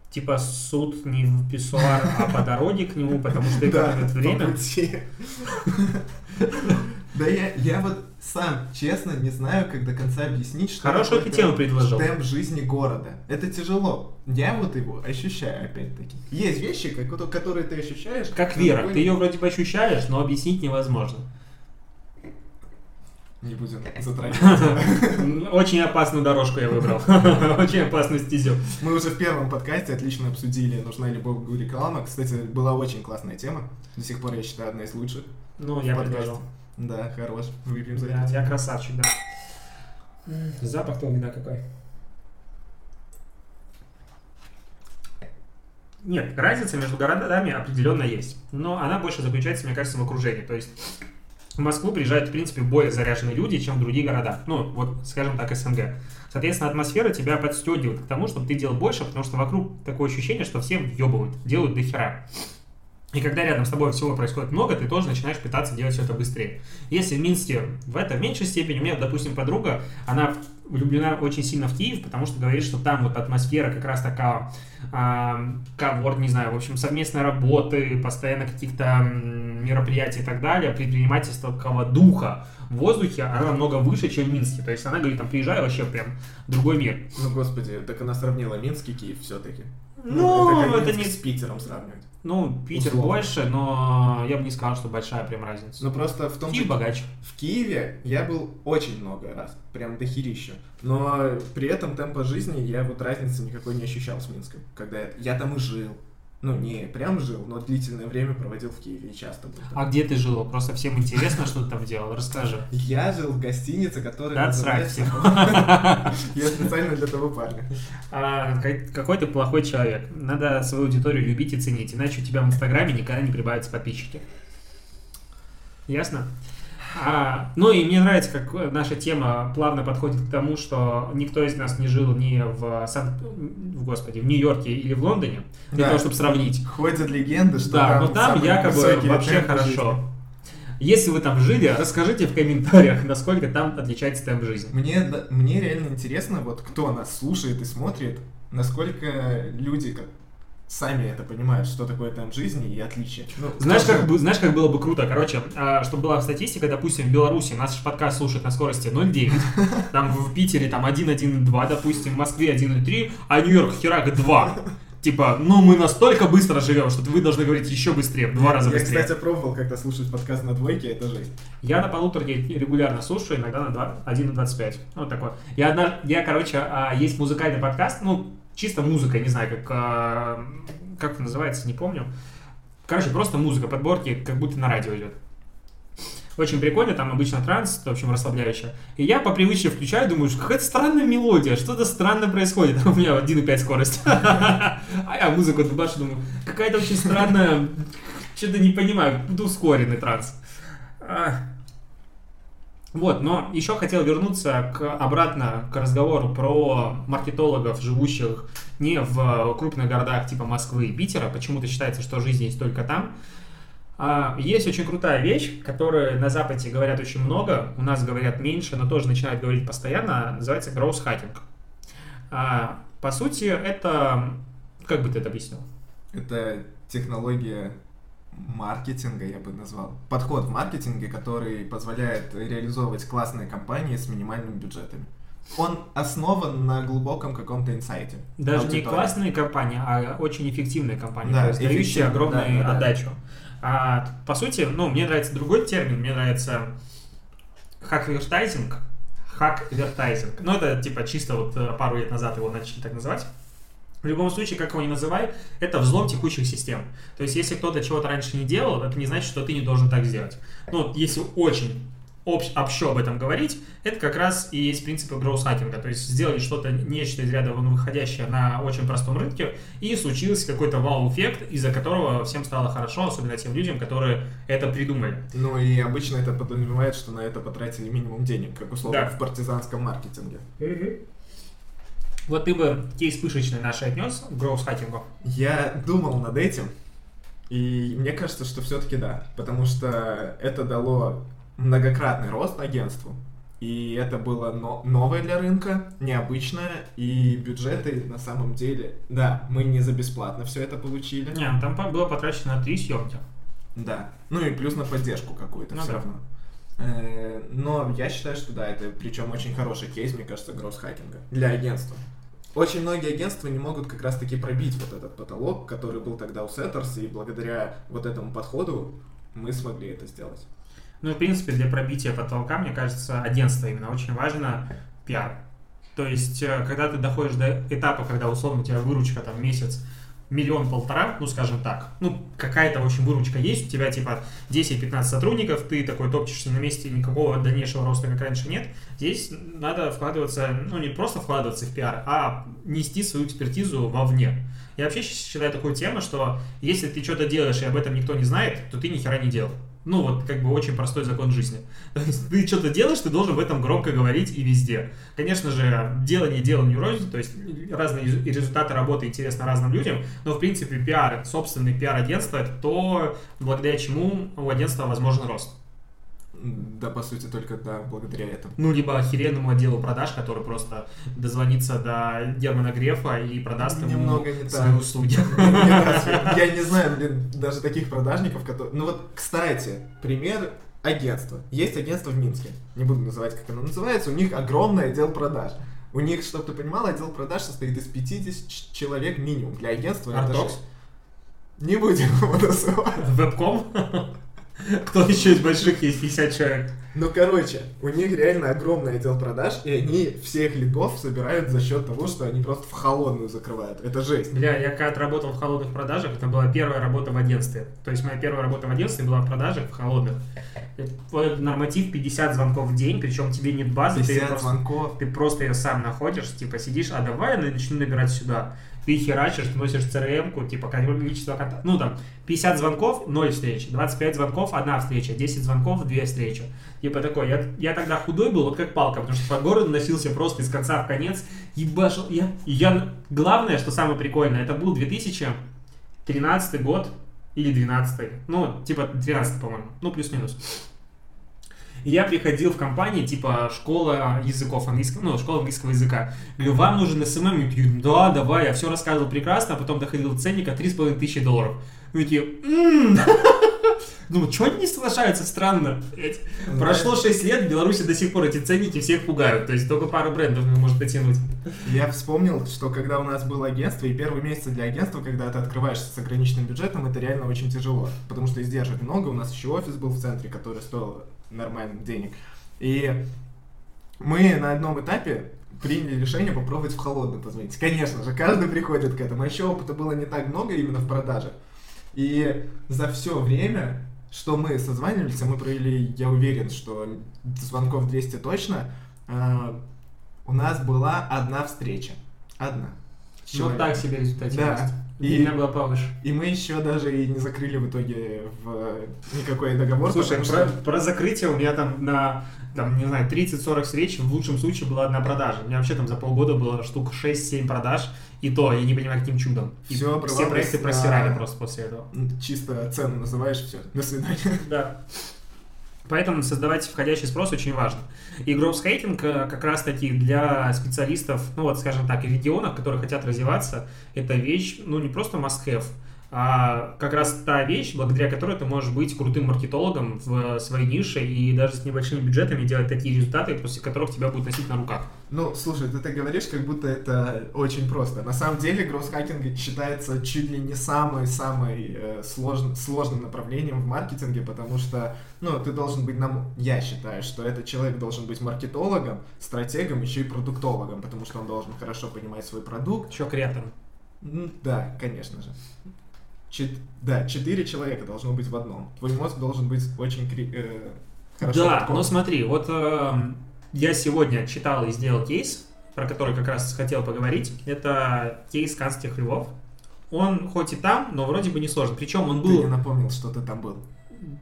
Speaker 1: Типа суд не в писсуар, а по дороге к нему, потому что экономит время.
Speaker 2: Да я, я вот сам, честно, не знаю, как до конца объяснить, что
Speaker 1: Хорошую ты тему предложил.
Speaker 2: темп жизни города. Это тяжело. Я вот его ощущаю, опять-таки. Есть вещи, которые ты ощущаешь.
Speaker 1: Как вера. Ты ее вроде бы ощущаешь, но объяснить невозможно.
Speaker 2: Не будем затрагивать. <laughs>
Speaker 1: Очень опасную дорожку я выбрал. <laughs> Очень опасную стезю.
Speaker 2: Мы уже в первом подкасте отлично обсудили, нужна ли Богу реклама. Кстати, была очень классная тема. До сих пор, я считаю, одна из лучших.
Speaker 1: Ну, я предложил.
Speaker 2: Да, хорош. Выпьем за
Speaker 1: Я,
Speaker 2: это.
Speaker 1: я красавчик, да. Запах того вина какой. Нет, разница между городами определенно есть. Но она больше заключается, мне кажется, в окружении. То есть в Москву приезжают, в принципе, более заряженные люди, чем в другие города. Ну, вот, скажем так, СНГ. Соответственно, атмосфера тебя подстегивает к тому, чтобы ты делал больше, потому что вокруг такое ощущение, что все въебывают, делают до хера. И когда рядом с тобой всего происходит много, ты тоже начинаешь пытаться делать все это быстрее. Если в Минске в этом в меньшей степени, у меня, допустим, подруга, она влюблена очень сильно в Киев, потому что говорит, что там вот атмосфера как раз такая, коворд, не знаю, в общем, совместной работы, постоянно каких-то мероприятий и так далее, предпринимательского духа в воздухе, она намного выше, чем в Минске. То есть она говорит, там, приезжаю вообще прям другой мир.
Speaker 2: Ну, господи, так она сравнила Минск и Киев все-таки.
Speaker 1: Ну,
Speaker 2: это, как
Speaker 1: это
Speaker 2: Минск
Speaker 1: не...
Speaker 2: с Питером сравнивать.
Speaker 1: Ну, Питер
Speaker 2: Условно.
Speaker 1: больше, но я бы не сказал, что большая прям разница.
Speaker 2: Ну, просто в том,
Speaker 1: Киев
Speaker 2: что
Speaker 1: богаче.
Speaker 2: в Киеве я был очень много раз, прям дохерища. Но при этом темпа жизни я вот разницы никакой не ощущал с Минском. Когда я, я там и жил. Ну, не прям жил, но длительное время проводил в Киеве и часто был. там.
Speaker 1: А где ты жил? Просто всем интересно, что ты там делал. Расскажи.
Speaker 2: Я жил в гостинице, которая
Speaker 1: Да,
Speaker 2: называется... Я специально для того парня.
Speaker 1: А, ка- какой ты плохой человек. Надо свою аудиторию любить и ценить, иначе у тебя в Инстаграме никогда не прибавятся подписчики. Ясно? А, ну и мне нравится, как наша тема плавно подходит к тому, что никто из нас не жил ни в, Сан... в, господи, в Нью-Йорке или в Лондоне, для
Speaker 2: Да.
Speaker 1: того, чтобы сравнить.
Speaker 2: Ходят легенды, что
Speaker 1: Да, но там якобы вообще хорошо.
Speaker 2: жизни.
Speaker 1: Если вы там жили, расскажите в комментариях, насколько там отличается темп жизни.
Speaker 2: Мне, да- мне реально интересно, вот кто нас слушает и смотрит, насколько люди сами это понимают, что такое темп жизни и отличия. Ну,
Speaker 1: Знаешь как,
Speaker 2: же-
Speaker 1: бы- знаешь, как было бы круто? Короче, а, чтобы была статистика, допустим, в Беларуси наш подкаст слушает на скорости 0,9, <laughs> там в Питере там 1,1,2, допустим, в Москве 1,3, а Нью-Йорк херак 2. <laughs> Типа, ну мы настолько быстро живем, что вы должны говорить еще быстрее, в два раза
Speaker 2: Я,
Speaker 1: быстрее.
Speaker 2: кстати, пробовал как-то слушать подкаст на двойке, это жесть.
Speaker 1: Я на полуторке регулярно слушаю, иногда на 2, 1,25. Вот такое. Я, одна, я, короче, а, есть музыкальный подкаст, ну, чисто музыка, не знаю, как, а, как это называется, не помню. Короче, просто музыка, подборки, как будто на радио идет. Очень прикольно, там обычно транс, в общем, расслабляющее. И я по привычке включаю, думаю, что какая-то странная мелодия, что-то странно происходит. <laughs> У меня 1,5 скорость. <laughs> А я музыку дубашу, думаю, какая-то очень странная, <laughs> что-то не понимаю, буду ускоренный транс. А. Вот, но еще хотел вернуться к, обратно к разговору про маркетологов, живущих не в крупных городах типа Москвы и Питера. Почему-то считается, что жизнь есть только там. А, Есть очень крутая вещь, которую на Западе говорят очень много, у нас говорят меньше, но тоже начинают говорить постоянно, называется growth hacking. А, По сути, это... Как бы ты это объяснил?
Speaker 2: Это технология маркетинга, я бы назвал. Подход в маркетинге, который позволяет реализовывать классные компании с минимальными бюджетами. Он основан на глубоком каком-то инсайте.
Speaker 1: Даже не классные компании, а очень эффективные компании,
Speaker 2: Да,
Speaker 1: то есть дающие огромную
Speaker 2: да, да,
Speaker 1: отдачу. А, по сути, ну, мне нравится другой термин, мне нравится хак-вертайзинг. Хак-вертайзинг. Ну, это типа чисто вот э, пару лет назад его начали так называть. В любом случае, как его ни называй, это взлом текущих систем. То есть, если кто-то чего-то раньше не делал, это не значит, что ты не должен так сделать. Ну, вот если очень общ- общо об этом говорить, это как раз и есть принципы гроусхакинга. То есть, сделали что-то, нечто из ряда вон выходящее на очень простом рынке, и случился какой-то вау-эффект, из-за которого всем стало хорошо, особенно тем людям, которые это придумали.
Speaker 2: Ну и обычно это подразумевает, что на это потратили минимум денег, как условно
Speaker 1: Да.
Speaker 2: в партизанском маркетинге.
Speaker 1: Вот ты бы кейс пышечный наш отнес к гроусхакингу?
Speaker 2: Я думал над этим, и мне кажется, что все-таки да, потому что это дало многократный рост агентству, и это было но новое для рынка, необычное, и бюджеты на самом деле, да, мы не за бесплатно все это получили.
Speaker 1: Не, ну там было потрачено три съемки.
Speaker 2: Да, ну и плюс на поддержку какую-то
Speaker 1: Ну
Speaker 2: все
Speaker 1: да.
Speaker 2: равно. Э, Но я считаю, что да, это причем очень хороший кейс, мне кажется, гросс-хакинга для агентства. Очень многие агентства не могут как раз-таки пробить вот этот потолок, который был тогда у Setters, и благодаря вот этому подходу мы смогли это сделать.
Speaker 1: Ну, в принципе, для пробития потолка, мне кажется, агентство именно очень важно пиар. То есть, э, когда ты доходишь до этапа, когда, условно, у тебя выручка там месяц миллион-полтора, ну, скажем так, ну, какая-то, в общем, выручка есть, у тебя, типа, 10-15 сотрудников, ты такой топчешься на месте, никакого дальнейшего роста, как раньше, нет. Здесь надо вкладываться, ну, не просто вкладываться в пиар, а нести свою экспертизу вовне. Я вообще считаю такую тему, что если ты что-то делаешь, и об этом никто не знает, то ты ни хера не делал. Ну, вот, как бы, очень простой закон жизни. <laughs> Ты что-то делаешь, ты должен об этом громко говорить и везде. Конечно же, делание деланию рознь, то есть, разные результаты работы интересны разным людям, но, в принципе, пиар, собственный пиар-агентство, это то, благодаря чему у агентства возможен рост.
Speaker 2: Да, по сути, только да, благодаря этому.
Speaker 1: Ну, либо охеренному отделу продаж, который просто дозвонится до Германа Грефа и продаст ему
Speaker 2: Немного не
Speaker 1: свои
Speaker 2: так.
Speaker 1: услуги. <laughs>
Speaker 2: Я не знаю, блин, даже таких продажников, которые... Ну вот, кстати, пример агентства. Есть агентство в Минске. Не буду называть, как оно называется. У них огромный отдел продаж. У них, чтобы ты понимал, отдел продаж состоит из 50 ч- человек минимум. Для агентства
Speaker 1: Артокс?
Speaker 2: Не будем его <laughs> называть.
Speaker 1: Вебком? Кто еще из больших есть 50 человек?
Speaker 2: Ну, короче, у них реально огромный отдел продаж, и они всех лидов собирают за счет того, что они просто в холодную закрывают. Это жесть.
Speaker 1: Бля, я когда работал в холодных продажах, это была первая работа в агентстве. То есть моя первая работа в агентстве была в продажах в холодных. Норматив 50 звонков в день, причем тебе нет базы, ты,
Speaker 2: 50
Speaker 1: просто,
Speaker 2: звонков.
Speaker 1: ты просто ее сам находишь, типа сидишь, а давай я начну набирать сюда. Ты херачишь, ты носишь CRM-ку, типа количество контактов. Ну там, 50 звонков, 0 встреч, 25 звонков, одна встреча, 10 звонков, 2 встречи. Типа такой, я, я тогда худой был, вот как палка, потому что по городу носился просто из конца в конец, ебашил. Я, я, главное, что самое прикольное, это был 2013 год или 12 ну, типа 13 по-моему, ну, плюс-минус. Я приходил в компании, типа, школа языков английского, ну, школа английского языка. Говорю, вам нужен SMM? Они такие, да, давай, я все рассказывал прекрасно, а потом доходил до ценника 3,5 тысячи долларов. И такие, «М». <laughs> Думаю, что они не соглашаются? Странно. блядь. Прошло 6 лет, в Беларуси до сих пор эти ценники всех пугают. То есть только пару брендов может дотянуть.
Speaker 2: Я вспомнил, что когда у нас было агентство, и первые месяцы для агентства, когда ты открываешься с ограниченным бюджетом, это реально очень тяжело. Потому что издержек много, у нас еще офис был в центре, который стоил нормальных денег. И мы на одном этапе приняли решение попробовать в холодную позвонить. Конечно же, каждый приходит к этому. А еще опыта было не так много именно в продаже. И за все время, что мы созванивались, а мы провели, я уверен, что звонков 200 точно, а, у нас была одна встреча. Одна. С
Speaker 1: Вот так себе результативность.
Speaker 2: Да.
Speaker 1: И меня была повыше.
Speaker 2: И мы еще даже и не закрыли в итоге в никакой договор.
Speaker 1: Слушай, про,
Speaker 2: что-
Speaker 1: про закрытие у меня там на, там, не знаю, 30-40 встреч, в лучшем случае была одна продажа. У меня вообще там за полгода было штук 6-7 продаж, и то я не понимаю, каким чудом. И все
Speaker 2: обрывалось
Speaker 1: проекты
Speaker 2: на-
Speaker 1: просирали просто после этого.
Speaker 2: чисто цену называешь, все, до свидания.
Speaker 1: Да. Поэтому создавать входящий спрос очень важно. И гроусхейтинг э, как раз таки для специалистов, ну вот, скажем так, и регионов, которые хотят развиваться, это вещь, ну не просто must-have, а как раз та вещь, благодаря которой ты можешь быть крутым маркетологом в своей нише и даже с небольшими бюджетами делать такие результаты, после которых тебя будут носить на руках.
Speaker 2: Ну, слушай, ты так говоришь, как будто это очень просто. На самом деле, гроусхакинг считается чуть ли не самой-самой э, слож- сложным направлением в маркетинге, потому что, ну, ты должен быть, нам, я считаю, что этот человек должен быть маркетологом, стратегом, еще и продуктологом, потому что он должен хорошо понимать свой продукт.
Speaker 1: Еще креатором.
Speaker 2: Да, конечно же. Чет- да, четыре человека должно быть в одном. Твой мозг должен быть очень кри- э, хорошо
Speaker 1: Да, но смотри, вот эм, я сегодня читал и сделал кейс, про который как раз хотел поговорить. Это кейс канских львов. Он хоть и там, но вроде бы не сложен. Причем он
Speaker 2: Ты не
Speaker 1: был...
Speaker 2: напомнил, что ты там был.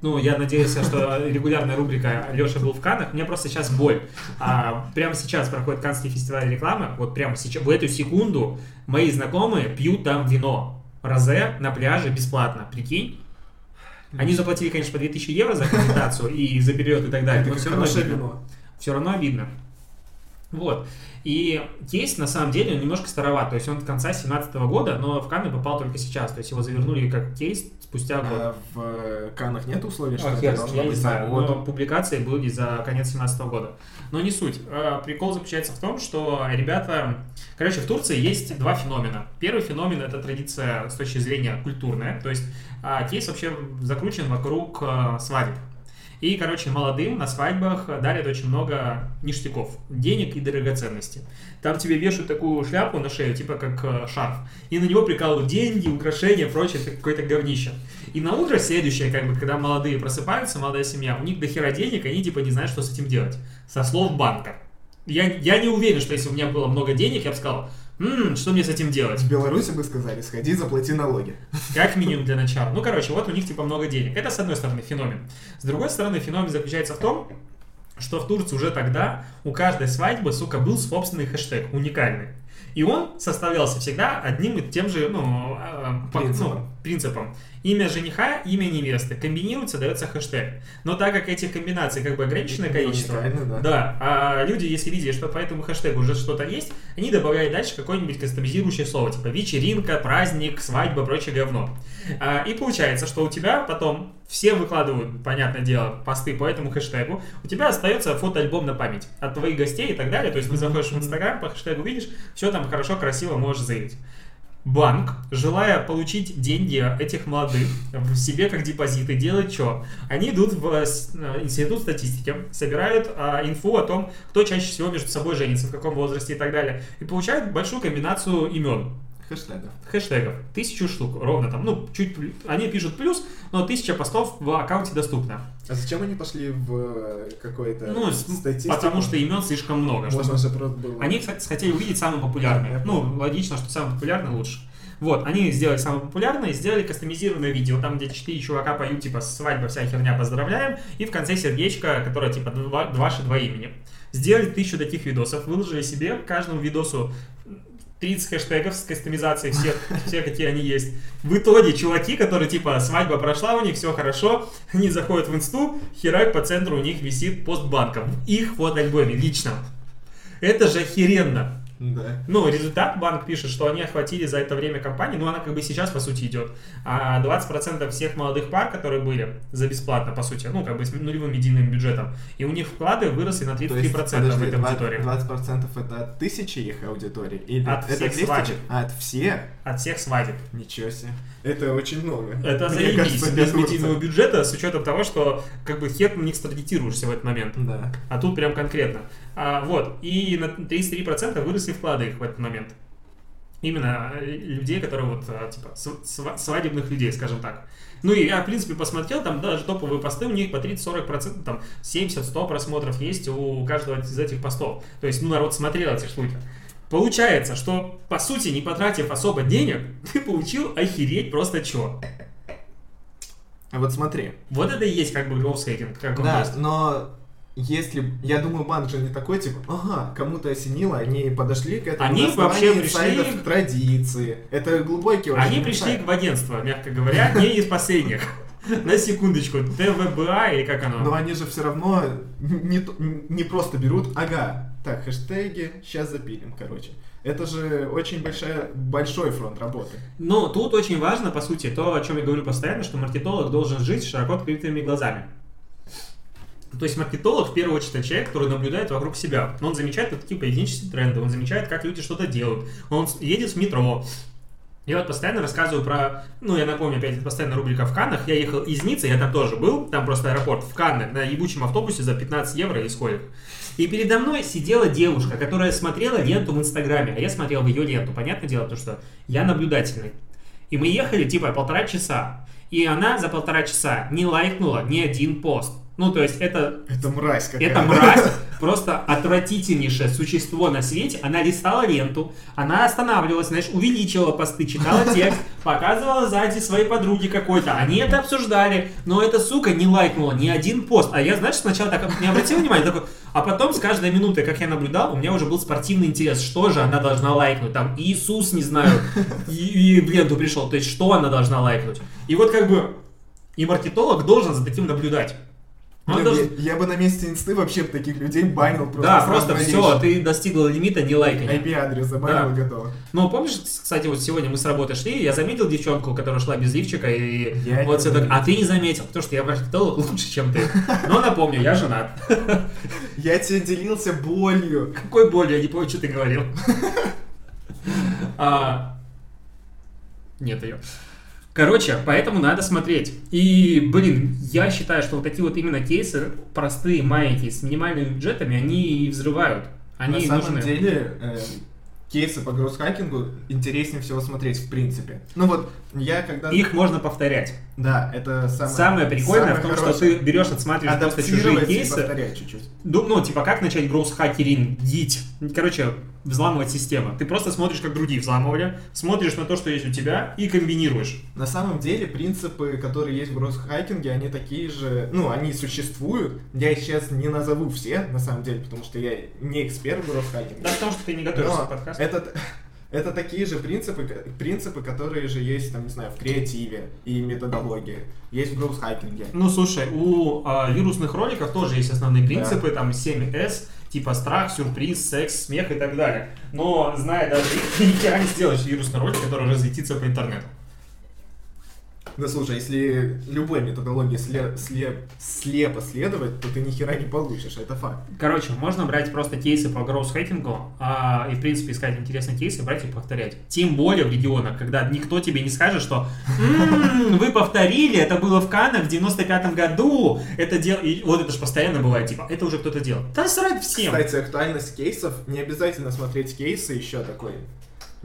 Speaker 1: ну, я надеялся, что регулярная рубрика Леша был в Канах. Меня просто сейчас боль. А, прямо сейчас проходит Канский фестиваль рекламы. Вот прямо сейчас, в эту секунду мои знакомые пьют там вино. Розе на пляже бесплатно. Прикинь? Они заплатили, конечно, по 2000 евро за аккредитацию и за период и так далее.
Speaker 2: Это
Speaker 1: но все равно обидно. Все равно обидно. Вот. И кейс, на самом деле, он немножко староват. То есть он до конца 2017 года, но в Канны попал только сейчас. То есть его завернули как кейс спустя год.
Speaker 2: А в э, Канах нет условий, что
Speaker 1: А,
Speaker 2: это должно
Speaker 1: я не знаю,
Speaker 2: завод?
Speaker 1: но публикации были за конец 17 года. Но не суть. А, Прикол заключается в том, что ребята... Короче, в Турции есть два феномена. Первый феномен — это традиция с точки зрения культурная. То есть а, кейс вообще закручен вокруг а, свадеб. И, короче, молодым на свадьбах дарят очень много ништяков, денег и драгоценностей. Там тебе вешают такую шляпу на шею, типа как э, шарф, и на него прикалывают деньги, украшения, прочее, какое-то говнище. И на утро следующее, как бы, когда молодые просыпаются, молодая семья, у них до хера денег, они типа не знают, что с этим делать. Со слов банка. Я, я не уверен, что если у меня было много денег, я бы сказал, «М, что мне с этим делать?
Speaker 2: В Беларуси бы сказали, сходи, заплати налоги.
Speaker 1: Как минимум для начала. Ну, короче, вот у них типа много денег. Это, с одной стороны, феномен. С другой стороны, феномен заключается в том, что в Турции уже тогда у каждой свадьбы, сука, был собственный хэштег, уникальный. И он составлялся всегда одним и тем же, ну, э, по-
Speaker 2: Принципом.
Speaker 1: ну, принципом. Имя жениха, имя невесты. Комбинируется, дается хэштег. Но так как этих комбинаций как бы ограниченное количество,
Speaker 2: да.
Speaker 1: да, а люди, если видели, что по этому хэштегу уже что-то есть, они добавляют дальше какое-нибудь кастомизирующее слово, типа вечеринка, праздник, свадьба, прочее говно. А, и получается, что у тебя потом все выкладывают, понятное дело, посты по этому хэштегу, у тебя остается фотоальбом на память от твоих гостей и так далее, то есть ты заходишь в Инстаграм, по хэштегу видишь, все там хорошо, красиво можешь заявить. Банк, желая получить деньги этих молодых в себе как депозиты, делает что? Они идут в э, э, институт статистики, собирают а, инфу о том, кто чаще всего между собой женится, в каком возрасте и так далее, и получают большую комбинацию имен,
Speaker 2: Хэштегов.
Speaker 1: хэштегов, тысячу штук, ровно там, ну, чуть, они пишут плюс, но тысяча постов в аккаунте доступна.
Speaker 2: А зачем они пошли в э, какой-то
Speaker 1: Ну,
Speaker 2: статистику?
Speaker 1: потому что имен слишком много. чтобы-
Speaker 2: Можно же просто было...
Speaker 1: Они, кстати, хотели увидеть самые популярные. Ну, логично, что самые популярные лучше. Вот, они сделали самые популярные, сделали кастомизированное видео, там, где четыре чувака поют, типа, свадьба, вся херня, поздравляем, и в конце сердечко, которое, типа, два, ваши два имени. Сделали тысячу таких видосов, выложили себе к каждому видосу 30 хэштегов с кастомизацией всех, все, какие они есть. В итоге чуваки, которые, типа, свадьба прошла у них, все хорошо, они заходят в инсту, херак по центру у них висит пост банка в их фотоальбоме личном. Это же охеренно.
Speaker 2: Да.
Speaker 1: Ну, результат банк пишет, что они охватили за это время компании, ну, она как бы сейчас, по сути, идет. А 20% всех молодых пар, которые были за бесплатно, по сути, ну, как бы с нулевым медийным бюджетом, и у них вклады выросли на 33%
Speaker 2: То есть,
Speaker 1: в этой
Speaker 2: 20%,
Speaker 1: аудитории.
Speaker 2: 20% это от тысячи их аудитории? Или
Speaker 1: От
Speaker 2: это
Speaker 1: всех
Speaker 2: 200?
Speaker 1: свадеб.
Speaker 2: А, от всех?
Speaker 1: От всех свадеб.
Speaker 2: Ничего себе. Это очень много.
Speaker 1: Это
Speaker 2: Мне
Speaker 1: заебись,
Speaker 2: кажется,
Speaker 1: без медийного бюджета, с учетом того, что как бы хер на них стратегируешься в этот момент.
Speaker 2: Да.
Speaker 1: А тут прям конкретно. А, вот, и на 33% выросли вклады их в этот момент. Именно э, людей, которые вот, а, типа, св- сва- свадебных людей, скажем так. Ну и я, в принципе, посмотрел, там даже топовые посты, у них по 30-40%, там 70-100 просмотров есть у каждого из этих постов. То есть, ну, народ смотрел эти штуки. Получается, что, по сути, не потратив особо денег, <laughs> ты получил охереть просто чё.
Speaker 2: А вот смотри.
Speaker 1: Вот это и есть как бы гроусхейтинг, как
Speaker 2: Да, но если... Я думаю, банк же не такой, типа, ага, кому-то осенило, они подошли к этому
Speaker 1: Они вообще пришли-
Speaker 2: инсайдов традиции. Это глубокий очень
Speaker 1: Они пришли к в агентство, мягко говоря, <laughs> не из последних. На секундочку, ТВБА или как
Speaker 2: Но
Speaker 1: оно?
Speaker 2: они же все равно не, не просто берут, ага, так, хэштеги, сейчас запилим, короче. Это же очень большая, большой фронт работы.
Speaker 1: Но тут очень важно, по сути, то, о чем я говорю постоянно, что маркетолог должен жить широко открытыми глазами. То есть маркетолог в первую очередь это человек, который наблюдает вокруг себя. Он замечает вот такие поведенческие тренды, он замечает, как люди что-то делают. Он едет в метро. Я вот постоянно рассказываю про, ну, я напомню, опять, это постоянно рубрика в Каннах. Я ехал из Ниццы, я там тоже был, там просто аэропорт в Канны, на ебучем автобусе за 15 евро или сколько. И передо мной сидела девушка, которая смотрела ленту в Инстаграме, а я смотрел в ее ленту. Понятное дело, то, что я наблюдательный. И мы ехали, типа, полтора часа. И она за полтора часа не лайкнула ни один пост. Ну, то есть это...
Speaker 2: Это мразь какая-то.
Speaker 1: Это мразь, просто отвратительнейшее существо на свете. Она листала ленту, она останавливалась, знаешь, увеличивала посты, читала текст, показывала сзади своей подруге какой-то. Они это обсуждали, но эта сука не лайкнула ни один пост. А я, знаешь, сначала так не обратил внимания, такой... А потом с каждой минутой, как я наблюдал, у меня уже был спортивный интерес. Что же она должна лайкнуть? Там Иисус, не знаю, и, и в ленту пришел. То есть, что она должна лайкнуть? И вот как бы и маркетолог должен за таким наблюдать.
Speaker 2: Блин,
Speaker 1: должен-
Speaker 2: я, я бы на месте инсты вообще таких людей банил просто.
Speaker 1: Да, просто все, ты достигла лимита, не лайкай.
Speaker 2: IP-адрес забанил и готово.
Speaker 1: Ну, помнишь, кстати, вот сегодня мы с работы шли, я заметил девчонку, которая шла без лифчика, и
Speaker 2: Я
Speaker 1: вот все так, а ты не заметил, потому что я маркетолог <laughs> лучше, чем ты. Но напомню, я женат.
Speaker 2: Я тебе делился болью.
Speaker 1: Какой боль, я не помню, что ты говорил. <laughs> А, Нет ее. Короче, поэтому надо смотреть. И, блин, я считаю, что вот такие вот именно кейсы, простые, маленькие, с минимальными бюджетами, они и взрывают. Они
Speaker 2: на самом
Speaker 1: нужны.
Speaker 2: деле, э, кейсы по гроусс-хакингу интереснее всего смотреть в принципе. Ну вот, я когда...
Speaker 1: Их можно повторять.
Speaker 2: Да, это самое...
Speaker 1: Самое прикольное
Speaker 2: самое
Speaker 1: в том, что
Speaker 2: хорошее.
Speaker 1: ты берешь, отсматриваешь просто чужие кейсы.
Speaker 2: чуть-чуть.
Speaker 1: Ду- Ну, типа, как начать гроусс-хакерингить? Короче, взламывать систему. Ты просто смотришь, как другие взламывали, смотришь на то, что есть у тебя, и комбинируешь.
Speaker 2: На самом деле, принципы, которые есть в гроусс-хакинге, они такие же, ну, они существуют. Я их сейчас не назову все, на самом деле, потому что я не эксперт в гроусс-хакинге.
Speaker 1: Да, потому что ты не готовишься к подкасту.
Speaker 2: это, <laughs> это такие же принципы, принципы, которые же есть, там, не знаю, в креативе и методологии. Есть в гроусс-хакинге.
Speaker 1: Ну, слушай, у а, вирусных роликов тоже есть основные принципы, там 7S, типа страх, сюрприз, секс, смех и так далее. Но, зная даже их, ты ни хера не сделаешь вирусный ролик, который разлетится по интернету.
Speaker 2: Да слушай, если любой методологии сле- сле- слепо следовать, то ты ни хера не получишь, это факт.
Speaker 1: Короче, можно брать просто кейсы по гроусс-хакингу а, и, в принципе, искать интересные кейсы, брать и повторять. Тем более в регионах, когда никто тебе не скажет, что «М, вы повторили, это было в Каннах в 95-м году, это дел... и вот это же постоянно бывает, типа, это уже кто-то делал. Да срать всем!
Speaker 2: Кстати, актуальность кейсов, не обязательно смотреть кейсы еще такой,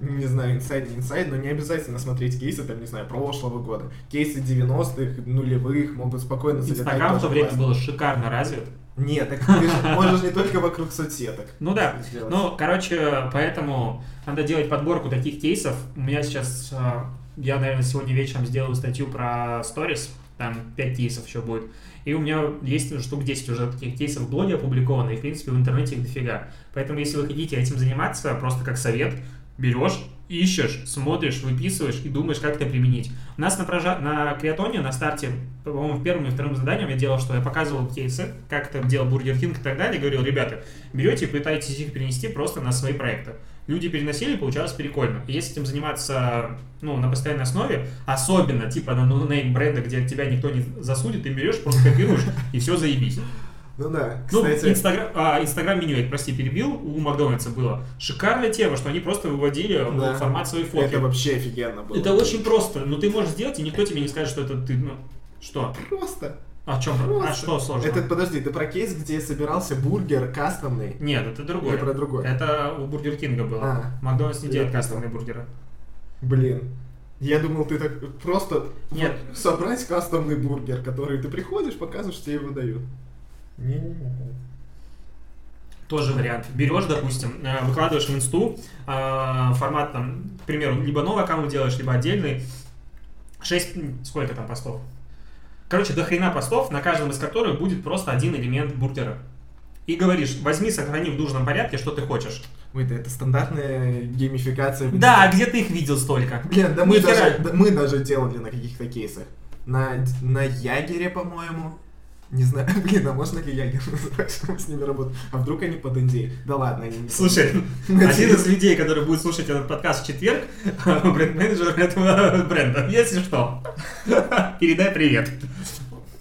Speaker 2: не знаю, инсайд, не инсайд, но не обязательно смотреть кейсы, там, не знаю, прошлого года. Кейсы 90-х, нулевых могут спокойно залетать.
Speaker 1: Инстаграм в то время
Speaker 2: классно.
Speaker 1: был шикарно развит.
Speaker 2: Нет, так ты же можешь не только вокруг соцсеток. <laughs>
Speaker 1: Ну да.
Speaker 2: сделать.
Speaker 1: Ну, короче, поэтому надо делать подборку таких кейсов. У меня сейчас, э, я, наверное, сегодня вечером сделаю статью про сторис, там 5 кейсов еще будет. И у меня есть штук 10 уже таких кейсов в блоге опубликовано, и, в принципе, в интернете их дофига. Поэтому, если вы хотите этим заниматься, просто как совет, берешь, ищешь, смотришь, выписываешь и думаешь, как это применить. У нас на, прожа... на Криатоне, на старте, по-моему, в первом и втором заданием я делал, что я показывал кейсы, как это делал Бургер Кинг и так далее, говорил, ребята, берете и пытаетесь их перенести просто на свои проекты. Люди переносили, получалось прикольно. И если этим заниматься ну, на постоянной основе, особенно типа no name бренда, где тебя никто не засудит, ты берешь, просто копируешь, и все заебись.
Speaker 2: Ну да,
Speaker 1: Ну,
Speaker 2: кстати,
Speaker 1: Инстаграм, а, Инстаграм меню, я, прости, перебил, у Макдональдса было. Шикарная тема, что они просто выводили в
Speaker 2: Да.
Speaker 1: формат своей фотки.
Speaker 2: это вообще офигенно было.
Speaker 1: Это очень просто, но ты можешь сделать, и никто тебе не скажет, что это ты, ну, что?
Speaker 2: Просто.
Speaker 1: А в чем? А
Speaker 2: Просто.
Speaker 1: что сложно?
Speaker 2: Это, подожди, ты про кейс, где собирался бургер кастомный?
Speaker 1: Нет, это другое.
Speaker 2: Или про другое?
Speaker 1: Это у Бургер Кинга было.
Speaker 2: А.
Speaker 1: Макдональдс не делает кастомные бургеры.
Speaker 2: Блин. Я думал, ты так просто
Speaker 1: Нет.
Speaker 2: собрать кастомный бургер, который ты приходишь, показываешь, тебе его дают. Не-не-не.
Speaker 1: Тоже вариант. Берешь, допустим, э, выкладываешь в инсту, э, формат там, к примеру, либо новый аккаунт делаешь, либо отдельный. 6, сколько там постов? Короче, до хрена постов, на каждом из которых будет просто один элемент бургера. И говоришь, возьми, сохрани в нужном порядке, что ты хочешь.
Speaker 2: Ой, да это стандартная геймификация.
Speaker 1: Да, а где ты их видел столько?
Speaker 2: Блин, да
Speaker 1: Ни
Speaker 2: мы,
Speaker 1: хера.
Speaker 2: даже, да мы даже делали на каких-то кейсах. На, на Ягере, по-моему. Не знаю, <laughs> блин, а можно ли что мы с ними работаем? А вдруг они под NDA? Да ладно, они не
Speaker 1: Слушай, <laughs> один из людей, который будет слушать этот подкаст в четверг, <laughs> бренд-менеджер этого бренда. Если что, передай привет.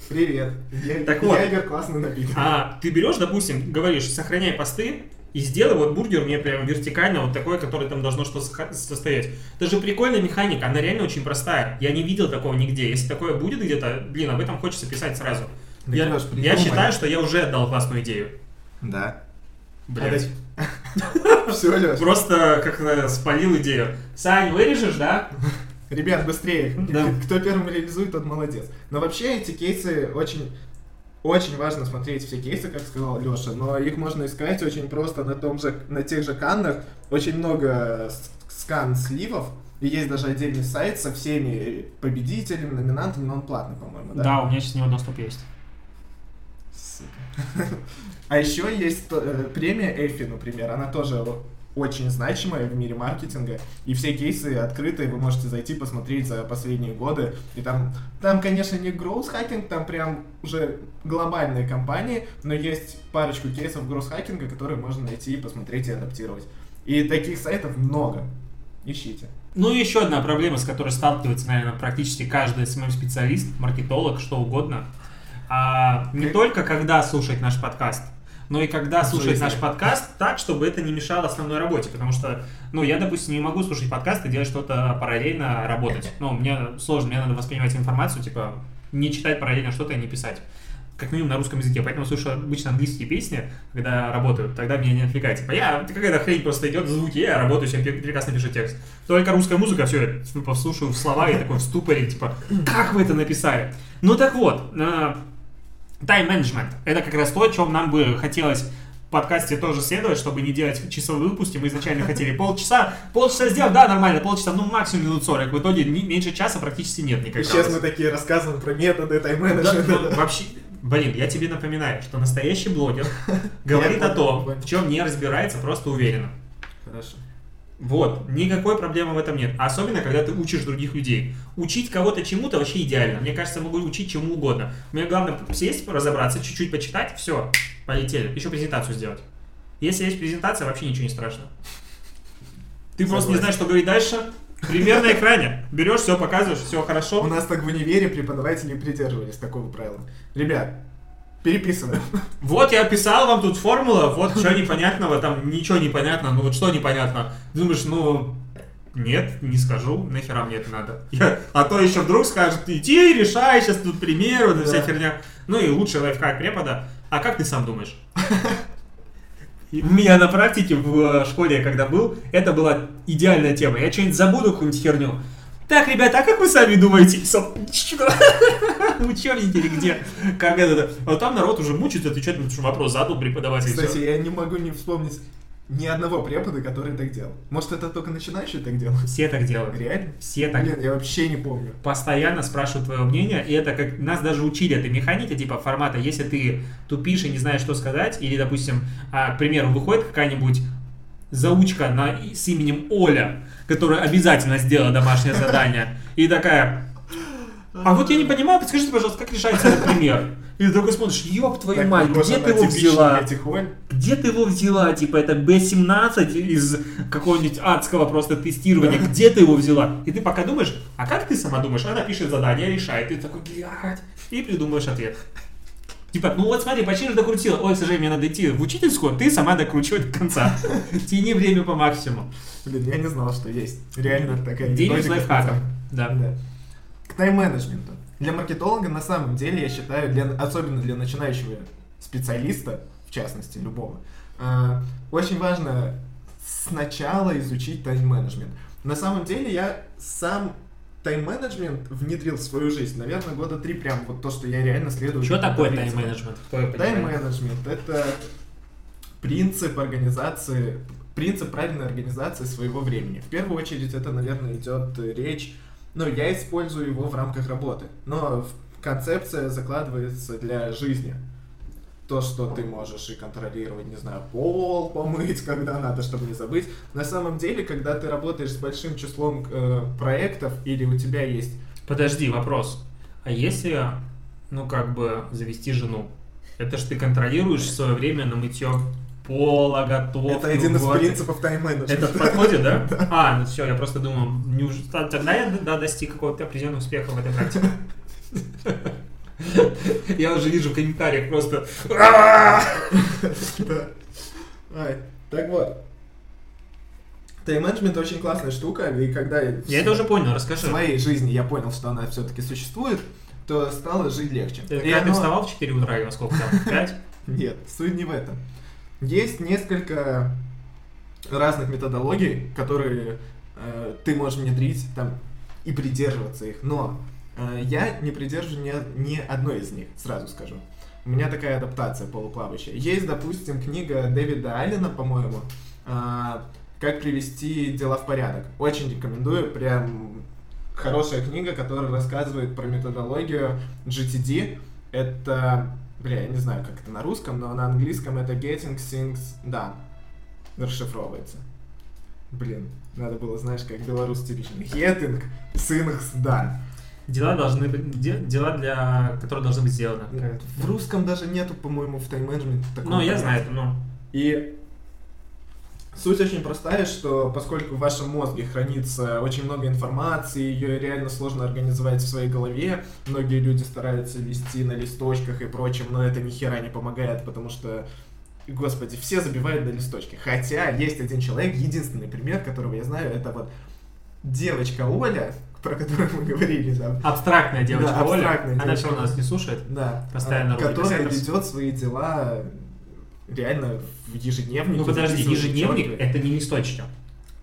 Speaker 2: Привет. Я,
Speaker 1: Так вот.
Speaker 2: Ягер классный напиток.
Speaker 1: А ты берешь, допустим, говоришь, сохраняй посты, и сделай вот бургер мне прям вертикально, вот такой, который там должно что состоять. Это же прикольная механика, она реально очень простая. Я не видел такого нигде. Если такое будет где-то, блин, об этом хочется писать сразу. Я, я считаю, что я уже отдал классную идею.
Speaker 2: Да.
Speaker 1: Блядь. <laughs>
Speaker 2: Все, Леш.
Speaker 1: Просто как-то спалил идею. Сань, вырежешь, да?
Speaker 2: Ребят, быстрее.
Speaker 1: Да.
Speaker 2: Кто первым реализует, тот молодец. Но вообще эти кейсы очень очень важно смотреть все кейсы, как сказал Леша, но их можно искать очень просто на том же, на тех же каннах. Очень много скан сливов, и есть даже отдельный сайт со всеми победителями, номинантами, но он платный, по-моему, да?
Speaker 1: Да, у меня сейчас не него доступ есть. <laughs>
Speaker 2: А еще есть э, премия Эфи, например, она тоже очень значимая в мире маркетинга, и все кейсы открытые, вы можете зайти посмотреть за последние годы, и там, там, конечно, не growth hacking, там прям уже глобальные компании, но есть парочку кейсов growth hacking, которые можно найти, посмотреть и адаптировать. И таких сайтов много. Ищите.
Speaker 1: Ну и еще одна проблема, с которой сталкивается, наверное, практически каждый SMM-специалист, маркетолог, что угодно. А, не только когда слушать наш подкаст, но и когда слушать наш подкаст так, чтобы это не мешало основной работе, потому что, ну, я, допустим, не могу слушать подкаст и делать что-то параллельно работать. Ну, мне сложно, мне надо воспринимать информацию, типа, не читать параллельно что-то и не писать как минимум на русском языке, поэтому слушаю обычно английские песни, когда работаю, тогда меня не отвлекает. Типа, я, какая-то хрень просто идет, звуки, я работаю, себе прекрасно пишу текст. Только русская музыка, все, я типа, слушаю слова и такой в ступоре, типа, как вы это написали? Ну так вот, э, Тайм-менеджмент. Это как раз то, о чем нам бы хотелось в подкасте тоже следовать, чтобы не делать часовые выпуски. Мы изначально хотели полчаса. Полчаса сделать, да, нормально, полчаса, ну максимум минут 40. В итоге меньше часа практически нет никакого.
Speaker 2: Сейчас мы такие рассказываем про методы тайм-менеджмента. Да,
Speaker 1: ну, вообще, Блин, я тебе напоминаю, что настоящий блогер <laughs> говорит о том, в чем не разбирается, просто уверенно.
Speaker 2: Хорошо.
Speaker 1: Вот, никакой проблемы в этом нет. Особенно, когда ты учишь других людей. Учить кого-то чему-то вообще идеально. Мне кажется, могу учить чему угодно. Мне главное сесть, разобраться, чуть-чуть почитать, все, полетели. Еще презентацию сделать. Если есть презентация, вообще ничего не страшно. Ты Согласен. просто не знаешь, что говорить дальше. Пример на экране. Берешь, все показываешь, все хорошо.
Speaker 2: У нас так в универе преподаватели придерживались такого правила. Ребят, Переписываем.
Speaker 1: Вот я писал вам тут формула, вот что непонятного, там ничего непонятно, ну вот что непонятно. Думаешь, ну, нет, не скажу, нахера мне это надо. Я, а то еще вдруг скажут, иди, решай, сейчас тут пример, вот да. вся херня. Ну и лучший лайфхак препода. А как ты сам думаешь? <laughs> У меня на практике в школе, когда был, это была идеальная тема. Я что-нибудь забуду, какую-нибудь херню. Так, ребята, а как вы сами думаете? Учебники <laughs> или где? Как это? А там народ уже мучается отвечать, потому что вопрос задал преподаватель.
Speaker 2: Кстати, я не могу не вспомнить ни одного препода, который так делал. Может, это только начинающие так делают?
Speaker 1: Все так делают.
Speaker 2: Реально?
Speaker 1: Все так.
Speaker 2: Блин, я вообще не помню.
Speaker 1: Постоянно спрашивают твое мнение, и это как нас даже учили этой механике, типа формата, если ты тупишь и не знаешь, что сказать, или, допустим, а, к примеру, выходит какая-нибудь заучка на, с именем Оля, которая обязательно сделала домашнее задание, и такая, а вот я не понимаю, подскажите, пожалуйста, как решается этот пример? И ты такой смотришь, ёб твою так, мать, где ты его взяла? Где ты его взяла? Типа это B17 из какого-нибудь адского просто тестирования. Где ты его взяла? И ты пока думаешь, а как ты сама думаешь? Она пишет задание, решает. И ты такой, блядь. И придумаешь ответ. Типа, ну вот смотри, почти же докрутила. Ой, к сожалению, мне надо идти в учительскую, ты сама докручивай до конца. <laughs> Тяни время по максимуму.
Speaker 2: Блин, я не знал, что есть. Реально такая
Speaker 1: День с лайфхаком. Да. да.
Speaker 2: К тайм-менеджменту. Для маркетолога, на самом деле, я считаю, для, особенно для начинающего специалиста, в частности, любого, э, очень важно сначала изучить тайм-менеджмент. На самом деле, я сам тайм-менеджмент внедрил в свою жизнь, наверное, года три прям вот то, что я реально следую.
Speaker 1: Что такое тайм-менеджмент?
Speaker 2: Тайм-менеджмент — это принцип организации, принцип правильной организации своего времени. В первую очередь это, наверное, идет речь, ну, я использую его в рамках работы, но концепция закладывается для жизни то, что ты можешь и контролировать, не знаю, пол помыть, <laughs> когда надо, чтобы не забыть. На самом деле, когда ты работаешь с большим числом э, проектов или у тебя есть...
Speaker 1: Подожди, вопрос. А если, ну, как бы, завести жену? Это ж ты контролируешь свое время на мытье пола, готовку.
Speaker 2: Это один из вот. принципов тайм-менеджмента.
Speaker 1: Это подходит, <laughs> да? А, ну все, я просто думал, тогда я да, достиг какого-то определенного успеха в этой практике. <laughs> <laughs> Я уже вижу в комментариях просто... <laughs>
Speaker 2: Так вот. Тайм-менеджмент очень классная штука, и когда
Speaker 1: я... Я это уже понял, расскажи.
Speaker 2: В своей жизни я понял, что она все-таки существует, то стало жить легче.
Speaker 1: Я ты вставал в 4 утра и во сколько там? <laughs> 5?
Speaker 2: Нет, суть не в этом. Есть несколько разных методологий, которые э, ты можешь внедрить там и придерживаться их, но я не придерживаюсь ни, ни одной из них, сразу скажу. У меня такая адаптация полуплавающая. Есть, допустим, книга Дэвида Аллена, по-моему, а, «Как привести дела в порядок». Очень рекомендую, прям хорошая книга, которая рассказывает про методологию GTD. Это, бля, я не знаю, как это на русском, но на английском это Getting Things Done. Расшифровывается. Блин, надо было, знаешь, как белорус типичный. Getting Things Done.
Speaker 1: Дела должны быть, де- дела для, которые должны быть сделаны.
Speaker 2: В русском даже нету, по-моему, в тайм-менеджменте такого.
Speaker 1: Ну, я
Speaker 2: понятия.
Speaker 1: знаю это, ну.
Speaker 2: И суть очень простая, что поскольку в вашем мозге хранится очень много информации, ее реально сложно организовать в своей голове, многие люди стараются вести на листочках и прочем, но это ни хера не помогает, потому что Господи, все забивают на листочке. Хотя есть один человек, единственный пример, которого я знаю, это вот девочка Оля, про которую мы говорили там.
Speaker 1: Абстрактная девочка
Speaker 2: Да,
Speaker 1: Оля.
Speaker 2: абстрактная
Speaker 1: Она
Speaker 2: девочка.
Speaker 1: все равно нас не слушает.
Speaker 2: Да,
Speaker 1: Постоянно
Speaker 2: а,
Speaker 1: рубрика
Speaker 2: которая ведет свои дела реально в ежедневнике.
Speaker 1: Ну подожди, ежедневник это не листочки.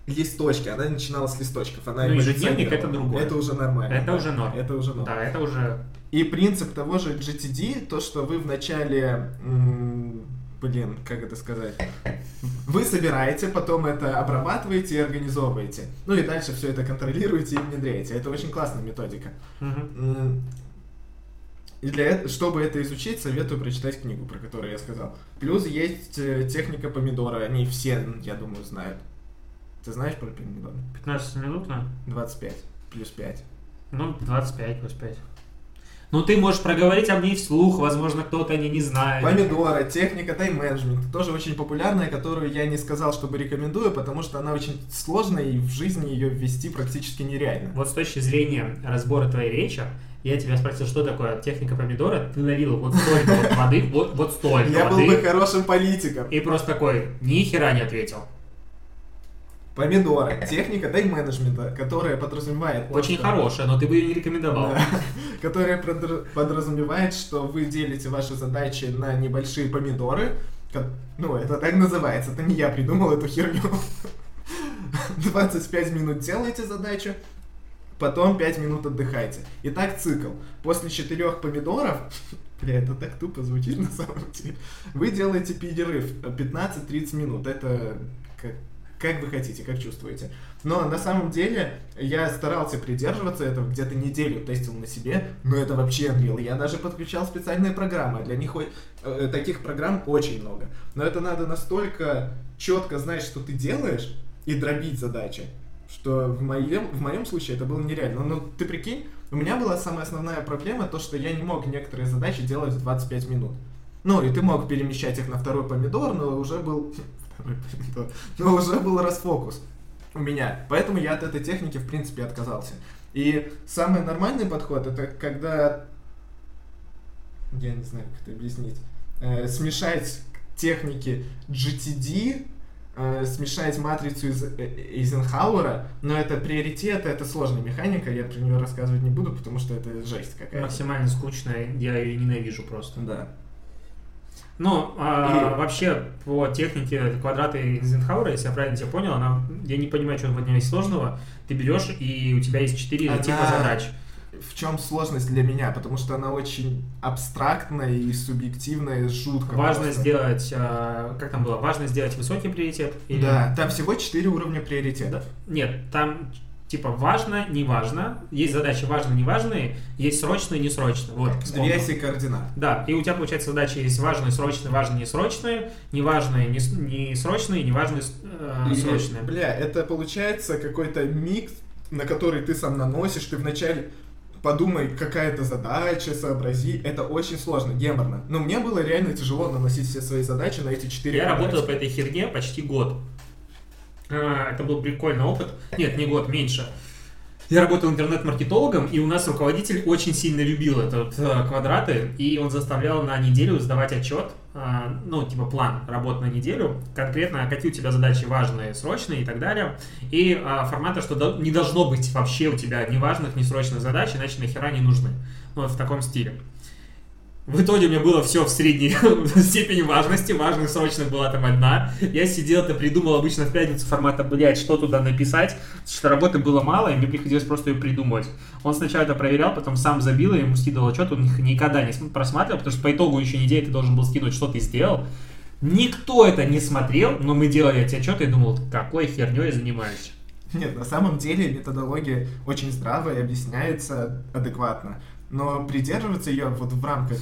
Speaker 2: Листочки, она начинала с листочков, она
Speaker 1: Ну, ежедневник это другое.
Speaker 2: Это уже нормально.
Speaker 1: Это
Speaker 2: да.
Speaker 1: уже норм.
Speaker 2: Это уже норм.
Speaker 1: Да, это уже...
Speaker 2: И принцип того же GTD, то, что вы вначале, м, блин, как это сказать, вы собираете, потом это обрабатываете и организовываете. Ну и дальше все это контролируете и внедряете. Это очень классная методика. И для этого, чтобы это изучить, советую прочитать книгу, про которую я сказал. Плюс есть э, техника помидора, они все, я думаю, знают. Ты знаешь про помидор?
Speaker 1: 15 минут, да?
Speaker 2: 25 плюс 5.
Speaker 1: Ну, 25 плюс 5. Ну, ты можешь проговорить об ней вслух, возможно, кто-то не, не знает.
Speaker 2: Помидора, техника тайм-менеджмента, тоже очень популярная, которую я не сказал, чтобы рекомендую, потому что она очень сложная и в жизни ее ввести практически нереально.
Speaker 1: Вот с точки зрения разбора твоей речи, я тебя спросил, что такое техника помидора, ты налил вот столько вот воды, вот, вот столько
Speaker 2: Я был
Speaker 1: воды,
Speaker 2: бы хорошим политиком.
Speaker 1: и просто такой, ни хера не ответил.
Speaker 2: Помидора, техника тайм-менеджмента, которая подразумевает... то,
Speaker 1: Очень
Speaker 2: что-
Speaker 1: хорошая, но ты бы ее не рекомендовал.
Speaker 2: Да. <laughs> которая подразумевает, что вы делите ваши задачи на небольшие помидоры. Ну, это так называется, это не я придумал эту херню. <laughs> 25 минут делаете задачу, потом 5 минут отдыхайте. И так цикл. После 4 помидоров, <laughs> бля, это так тупо звучит на самом деле, вы делаете перерыв э, 15-30 минут. Это как, как вы хотите, как чувствуете. Но на самом деле я старался придерживаться этого, где-то неделю тестил на себе, но это вообще Unreal. Я даже подключал специальные программы, для них э, таких программ очень много. Но это надо настолько четко знать, что ты делаешь, и дробить задачи, что в моем, в моем случае это было нереально. Но ты прикинь, у меня была самая основная проблема, то, что я не мог некоторые задачи делать в 25 минут. Ну, и ты мог перемещать их на второй помидор, но уже был... Но уже был расфокус у меня. Поэтому я от этой техники, в принципе, отказался. И самый нормальный подход, это когда... Я не знаю, как это объяснить. Э, смешать техники GTD, э, смешать матрицу из э, Эйзенхауэра, но это приоритеты, это сложная механика, я про нее рассказывать не буду, потому что это жесть какая-то.
Speaker 1: Максимально скучная, я ее ненавижу просто.
Speaker 2: Да.
Speaker 1: Ну, а,
Speaker 2: И-
Speaker 1: вообще, по технике квадрата Эйзенхауэра, если я правильно тебя понял, она, я не понимаю, что в ней сложного. Ты берешь, и у тебя есть четыре
Speaker 2: Она-
Speaker 1: типа задач.
Speaker 2: В чем сложность для меня? Потому что она очень абстрактная и субъективная, и жутко.
Speaker 1: Важно
Speaker 2: просто.
Speaker 1: сделать, а, как там было, важно сделать высокий приоритет. или-
Speaker 2: Да, там всего четыре уровня приоритетов.
Speaker 1: Нет, там типа важно, не важно. Есть задачи важно, не важные, есть срочные, несрочные. Вот, вспомнил.
Speaker 2: Вес и координат.
Speaker 1: Да, и у тебя, получается, задачи есть важные, срочные, важные, несрочные, неважные, не, не срочные, неважные, э, срочные.
Speaker 2: Бля, это получается какой-то микс, на который ты сам наносишь, ты вначале подумай, какая то задача, сообрази. Это очень сложно, геморно. Но мне было реально тяжело наносить все свои задачи на эти четыре
Speaker 1: Я
Speaker 2: задачи.
Speaker 1: работал по этой херне почти год. А, Это был прикольный опыт. Нет, не год, меньше. Я работал интернет-маркетологом, и у нас руководитель очень сильно любил этот э, квадраты, и он заставлял на неделю сдавать отчет, а, ну, типа план работы на неделю, конкретно какие у тебя задачи важные, срочные и так далее, и а, формата, что не должно быть вообще у тебя ни важных, ни срочных задач, иначе нахера не нужны. Ну, Вот в таком стиле. В итоге у меня было все в средней <laughs> степени важности. Важных срочно была там одна. Я сидел, то придумал обычно в пятницу формата, блядь, что туда написать. Что работы было мало, и мне приходилось просто ее придумывать. Он сначала это проверял, потом сам забил, и ему скидывал отчет, он их никогда не просматривал, потому что по итогу еще недели ты должен был скинуть, что ты сделал. Никто это не смотрел, но мы делали эти отчеты и думал, какой херней я занимаюсь.
Speaker 2: Нет, на самом деле методология очень здравая и объясняется адекватно. Но придерживаться ее вот в рамках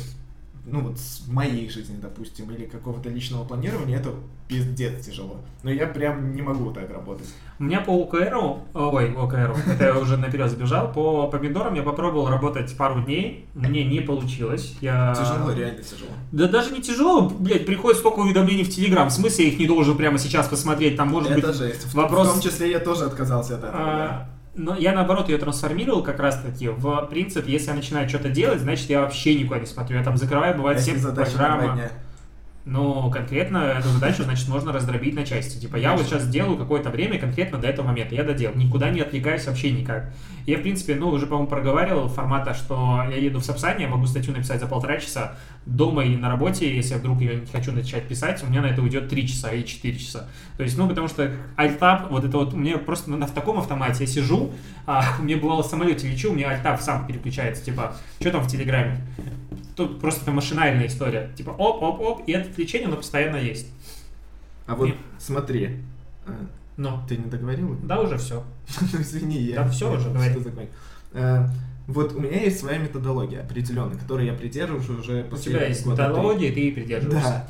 Speaker 2: ну вот с моей жизни, допустим, или какого-то личного планирования, это пиздец тяжело. Но я прям не могу так работать.
Speaker 1: У меня по ОКРу, ой, ОКРу, это я уже наперед забежал, по помидорам я попробовал работать пару дней, мне не получилось. Я...
Speaker 2: Тяжело, реально тяжело.
Speaker 1: Да даже не тяжело, блядь, приходит столько уведомлений в Телеграм, в смысле я их не должен прямо сейчас посмотреть, там может
Speaker 2: это
Speaker 1: быть...
Speaker 2: жесть.
Speaker 1: Вопрос...
Speaker 2: В том числе я тоже отказался от этого,
Speaker 1: а...
Speaker 2: да.
Speaker 1: Но я наоборот ее трансформировал как раз таки в принцип, если я начинаю что-то делать, значит я вообще никуда не смотрю. Я там закрываю, бывает, все программы. Но конкретно эту задачу, значит, можно раздробить на части. Типа, я вот сейчас делаю какое-то время конкретно до этого момента, я доделал, никуда не отвлекаюсь вообще никак. Я, в принципе, ну, уже, по-моему, проговаривал формата, что я еду в Сапсане, я могу статью написать за полтора часа, дома или на работе, если я вдруг ее не хочу начать писать, у меня на это уйдет 3 часа или 4 часа. То есть, ну, потому что альтап, вот это вот, у меня просто ну, в таком автомате я сижу, а, <laughs> мне бывало в самолете лечу, у меня альтап сам переключается, типа, что там в Телеграме? Тут просто это машинальная история. Типа оп-оп-оп, и это отвлечение, оно постоянно есть.
Speaker 2: А вот
Speaker 1: И-
Speaker 2: смотри, э,
Speaker 1: Ну,
Speaker 2: ты не договорил?
Speaker 1: да, уже все.
Speaker 2: Ну, <laughs> извини, я...
Speaker 1: Да всё
Speaker 2: я
Speaker 1: уже, говори.
Speaker 2: Э, Вот у меня есть своя методология определенная, которой я придерживаюсь уже
Speaker 1: У
Speaker 2: после
Speaker 1: тебя есть методология, ты ей придерживаешься.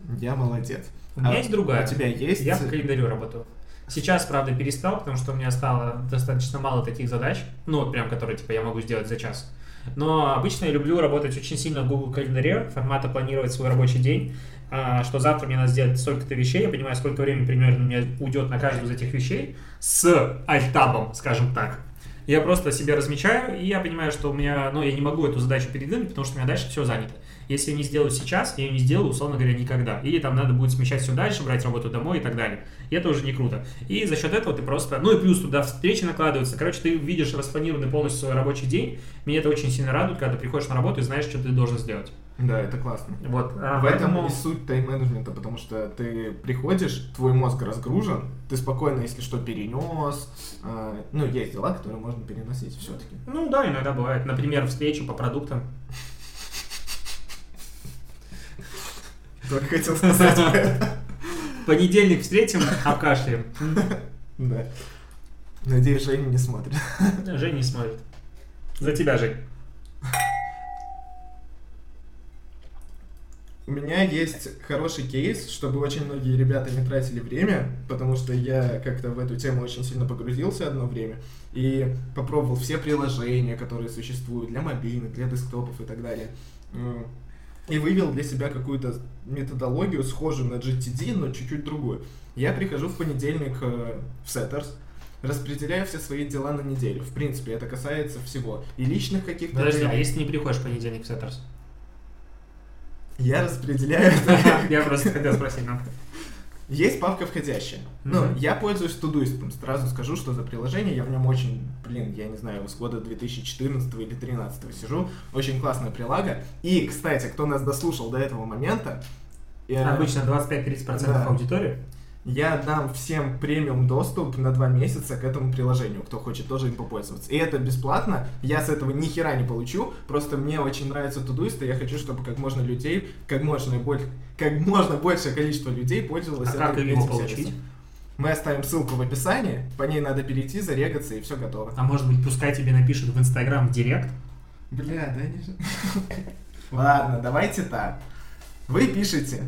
Speaker 2: Да, я молодец.
Speaker 1: У меня
Speaker 2: А
Speaker 1: есть другая.
Speaker 2: У тебя есть?
Speaker 1: Я по календарю работаю. Сейчас, правда, перестал, потому что у меня стало достаточно мало таких задач, ну, вот прям, которые, типа, я могу сделать за час. Но обычно я люблю работать очень сильно в Google календаре, формата планировать свой рабочий день, а, что завтра мне надо сделать столько-то вещей, я понимаю, сколько времени примерно у меня уйдет на каждую из этих вещей с альтабом, скажем так. Я просто себе размечаю, и я понимаю, что у меня, ну, я не могу эту задачу передвинуть, потому что у меня дальше все занято. Если я не сделаю сейчас, я ее не сделаю, условно говоря, никогда. Или там надо будет смещать все дальше, брать работу домой и так далее. И это уже не круто. И за счет этого ты просто... Ну и плюс туда встречи накладываются. Короче, ты видишь распланированный полностью свой рабочий день. Меня это очень сильно радует, когда ты приходишь на работу и знаешь, что ты должен сделать.
Speaker 2: Да, это классно.
Speaker 1: Вот. а,
Speaker 2: В этом
Speaker 1: поэтому-
Speaker 2: и суть тайм-менеджмента, потому что ты приходишь, твой мозг разгружен, ты спокойно, если что, перенес. а, ну, есть дела, которые можно переносить все-таки.
Speaker 1: Ну да, иногда бывает. Например, встречу по продуктам.
Speaker 2: Только хотел сказать. <laughs>
Speaker 1: Понедельник встретим, обкашляем.
Speaker 2: Да. Надеюсь, Женя не смотрит.
Speaker 1: Жень не смотрит. За тебя, Жень.
Speaker 2: У меня есть хороший кейс, чтобы очень многие ребята не тратили время, потому что я как-то в эту тему очень сильно погрузился одно время и попробовал все приложения, которые существуют для мобильных, для десктопов и так далее. И вывел для себя какую-то методологию, схожую на GTD, но чуть-чуть другую. Я прихожу в понедельник э, в Setters, распределяю все свои дела на неделю. В принципе, это касается всего. И личных каких-то
Speaker 1: Подожди,
Speaker 2: дел.
Speaker 1: а если ты не приходишь в понедельник в Сеттерс?
Speaker 2: Я распределяю <laughs>
Speaker 1: Я просто хотел спросить, ну.
Speaker 2: Есть папка входящая. Ну,
Speaker 1: Мгм.
Speaker 2: я пользуюсь Todoist. Сразу скажу, что за приложение. Я в нем очень, блин, я не знаю, с года 2014 или 2013 сижу. Очень классная прилага. И, кстати, кто нас дослушал до этого момента, э,
Speaker 1: Обычно 25-30%
Speaker 2: Да.
Speaker 1: аудитории.
Speaker 2: Я дам всем премиум доступ на два месяца к этому приложению, кто хочет тоже им попользоваться. И это бесплатно. Я с этого ни хера не получу. Просто мне очень нравится Todoist, и я хочу, чтобы как можно людей, как можно больше, как можно большее количество людей пользовалось
Speaker 1: А как
Speaker 2: этой-
Speaker 1: его
Speaker 2: этим
Speaker 1: получить?
Speaker 2: сервисом. Мы оставим ссылку в описании, по ней надо перейти, зарегаться, и все готово.
Speaker 1: А может быть, пускай тебе напишут в Инстаграм в Директ?
Speaker 2: Бля, да не же. Ладно, давайте так. Вы пишете.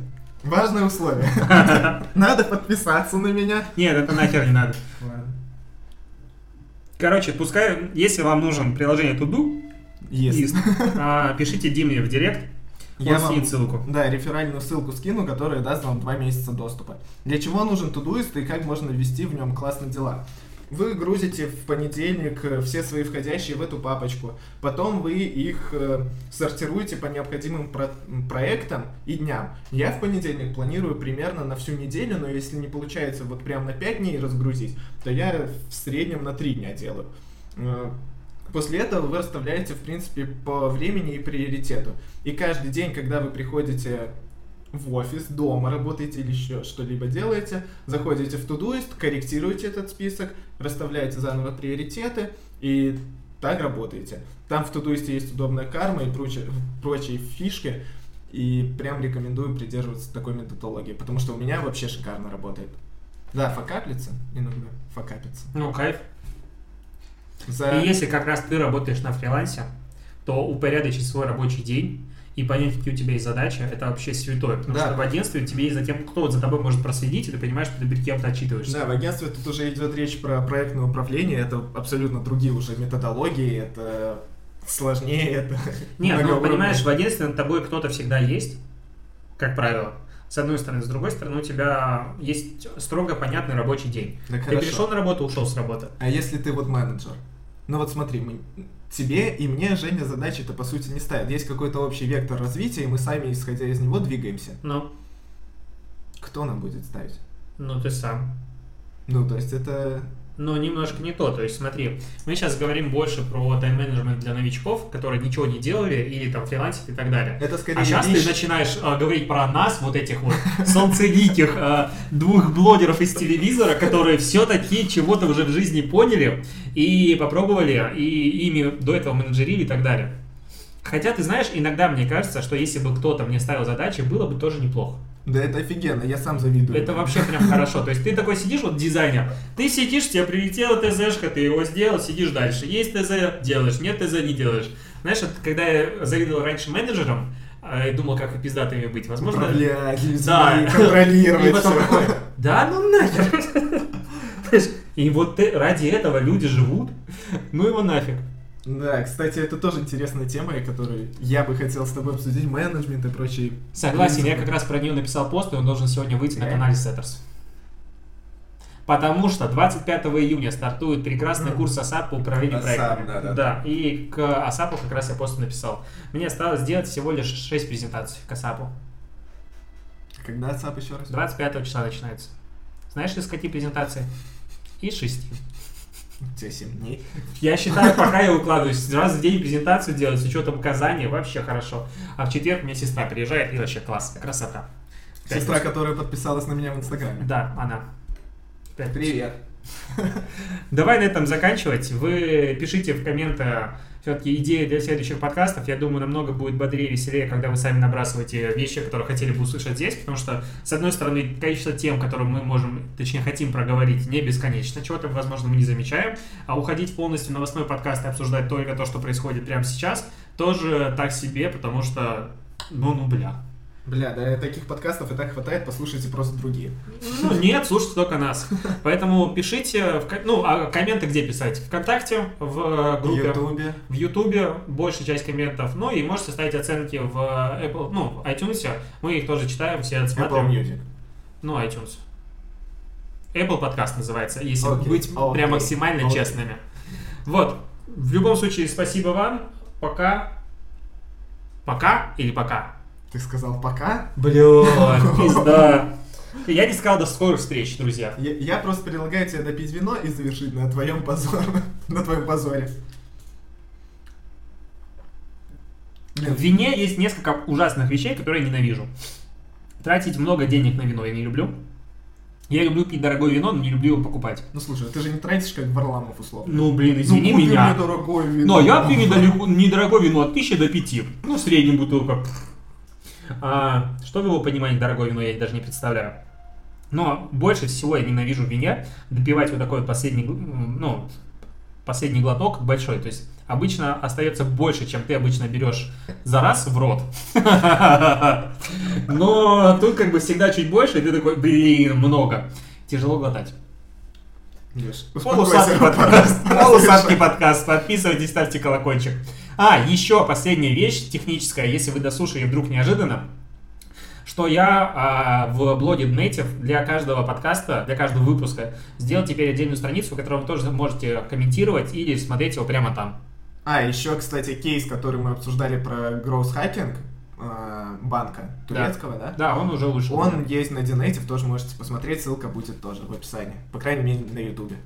Speaker 2: Важное условие. <laughs> Надо подписаться на меня.
Speaker 1: Нет, это нахер не надо. Короче, пускай, если вам нужен приложение Туду,
Speaker 2: Есть. <laughs>
Speaker 1: пишите Диме в Директ,
Speaker 2: Я вам-
Speaker 1: ссылку.
Speaker 2: Да, реферальную ссылку скину, которая даст вам два месяца доступа. Для чего нужен Todoist и как можно ввести в нем классные дела? Вы грузите в понедельник э, все свои входящие в эту папочку. Потом вы их э, сортируете по необходимым про- проектам и дням. Я в понедельник планирую примерно на всю неделю, но если не получается вот прям на 5 дней разгрузить, то я в среднем на 3 дня делаю. Э, После этого вы расставляете, в принципе, по времени и приоритету. И каждый день, когда вы приходите в офис, дома работаете или еще что-либо делаете, заходите в Todoist, корректируете этот список, расставляете заново приоритеты и так работаете. Там в Todoist есть удобная карма и прочие, прочие фишки, и прям рекомендую придерживаться такой методологии, потому что у меня вообще шикарно работает. Да, факаплится иногда, факапится.
Speaker 1: Ну, кайф.
Speaker 2: За...
Speaker 1: И если как раз ты работаешь на фрилансе, то упорядочить свой рабочий день и понять, какие у тебя есть задачи, это вообще святое. Потому
Speaker 2: Да.
Speaker 1: что в агентстве тебе и за тем, кто за тобой может проследить, и ты понимаешь, что ты перед кем-то отчитываешься.
Speaker 2: Да, в агентстве тут уже идет речь про проектное управление, это абсолютно другие уже методологии, это сложнее, это... <laughs>
Speaker 1: Нет, ну понимаешь, в агентстве над тобой кто-то всегда есть, как правило. С одной стороны, с другой стороны, у тебя есть строго понятный рабочий день.
Speaker 2: Так
Speaker 1: Ты
Speaker 2: хорошо.
Speaker 1: перешел на работу, ушел с работы.
Speaker 2: А если ты вот менеджер? Ну вот смотри, мы- тебе и мне Женя задачи-то по сути не ставит. Есть какой-то общий вектор развития, и мы сами, исходя из него, двигаемся.
Speaker 1: Ну,
Speaker 2: Кто нам будет ставить?
Speaker 1: ну ты сам.
Speaker 2: Ну, то есть это...
Speaker 1: Но немножко не то. То есть смотри, мы сейчас говорим больше про тайм-менеджмент для новичков, которые ничего не делали или там фрилансят и так далее.
Speaker 2: Это скорее
Speaker 1: А сейчас
Speaker 2: лич-
Speaker 1: ты начинаешь а, говорить про нас, вот этих вот солнцеликих а, двух блогеров из телевизора, которые все-таки чего-то уже в жизни поняли и попробовали, и ими до этого менеджерили и так далее. Хотя, ты знаешь, иногда мне кажется, что если бы кто-то мне ставил задачи, было бы тоже неплохо.
Speaker 2: Да это офигенно, я сам завидую.
Speaker 1: Это вообще прям хорошо. То есть ты такой сидишь, вот дизайнер, ты сидишь, тебе прилетела ТЗшка, ты его сделал, сидишь дальше. Есть ТЗ, делаешь, нет ТЗ, не делаешь. Знаешь, вот когда я завидовал раньше менеджерам, а, и думал, как пиздатыми быть, возможно...
Speaker 2: Управлять людьми,
Speaker 1: Да.
Speaker 2: контролировать
Speaker 1: И потом такой, да ну нахер. <laughs> И вот ради этого люди живут, ну его нафиг.
Speaker 2: Да, кстати, это тоже интересная тема, которую я бы хотел с тобой обсудить, менеджмент и прочие.
Speaker 1: Согласен, я как раз про нее написал пост, и он должен сегодня выйти на канале Setters. Потому что 25 июня стартует прекрасный курс ASAP по управлению проектами.
Speaker 2: да, да.
Speaker 1: Да, и к ASAP у как раз я пост написал. Мне осталось сделать всего лишь 6 презентаций к ASAP у.
Speaker 2: Когда ASAP еще раз?
Speaker 1: 25 числа начинается. Знаешь, из каких презентаций? Из 6.
Speaker 2: У тебя 7 дней.
Speaker 1: Я считаю, пока я укладываюсь, раз в день презентацию делать с учетом указаний, вообще хорошо. А в четверг мне сестра приезжает, и вообще класс, красота.
Speaker 2: Сестра, которая подписалась на меня в Инстаграме.
Speaker 1: Да, она.
Speaker 2: Привет. <laughs>
Speaker 1: Давай на этом заканчивать. Вы пишите в комментах все-таки идеи для следующих подкастов. Я думаю, намного будет бодрее, веселее, когда вы сами набрасываете вещи, которые хотели бы услышать здесь, потому что, с одной стороны, количество тем, которые мы можем, точнее, хотим проговорить, не бесконечно. Чего-то, возможно, мы не замечаем. А уходить полностью в новостной подкаст и обсуждать только то, что происходит прямо сейчас, тоже так себе, потому что, ну, ну, бля.
Speaker 2: Бля, да таких подкастов и так хватает, послушайте просто другие.
Speaker 1: Ну, нет, слушайте только нас. Поэтому пишите, в ну, а комменты где писать? Вконтакте, в э,
Speaker 2: В
Speaker 1: группе,
Speaker 2: Ютубе.
Speaker 1: в Ютубе, большая часть комментов. Ну, и можете ставить оценки в Apple, ну, iTunes. Мы их тоже читаем, все
Speaker 2: Apple
Speaker 1: отсматриваем.
Speaker 2: Music.
Speaker 1: Ну, iTunes. Apple подкаст называется, если
Speaker 2: Окей,
Speaker 1: быть
Speaker 2: окей,
Speaker 1: прям максимально
Speaker 2: окей.
Speaker 1: честными. Вот. В любом случае, спасибо вам. Пока. Пока или пока?
Speaker 2: Ты сказал пока?
Speaker 1: Блин, <laughs> пизда. Я не сказал до скорых встреч, друзья.
Speaker 2: Я, я просто предлагаю тебе допить вино и завершить на твоем позоре. <laughs> на твоем позоре.
Speaker 1: В вине есть несколько ужасных вещей, которые я ненавижу. Тратить много денег на вино я не люблю. Я люблю пить дорогое вино, но не люблю его покупать.
Speaker 2: Ну слушай, ты же не тратишь как Варламов условно.
Speaker 1: Ну, блин, извини
Speaker 2: ну,
Speaker 1: меня.
Speaker 2: мне дорогое вино.
Speaker 1: Но я пью <laughs> недорогое вино от 1000 до 5. Ну, средняя бутылка. А, что в его понимании дорогое вино, я даже не представляю. Но больше всего я ненавижу в вине допивать вот такой вот последний, ну, последний глоток большой. То есть обычно остается больше, чем ты обычно берешь за раз в рот. <laughs> Но тут как бы всегда чуть больше, и ты такой, блин, много. Тяжело глотать.
Speaker 2: Успокойся.
Speaker 1: подкаст. Полусадки подкаст. Подписывайтесь, ставьте колокольчик. А, еще последняя вещь техническая, если вы дослушали вдруг неожиданно, что я а, в блоге Native для каждого подкаста, для каждого выпуска сделал теперь отдельную страницу, в которой вы тоже можете комментировать или смотреть его прямо там.
Speaker 2: А, еще, кстати, кейс, который мы обсуждали про growth hacking э, банка турецкого, да?
Speaker 1: Да, он уже вышел.
Speaker 2: Он есть на Dnative, тоже можете посмотреть, ссылка будет тоже в описании. По крайней мере, на Ютубе.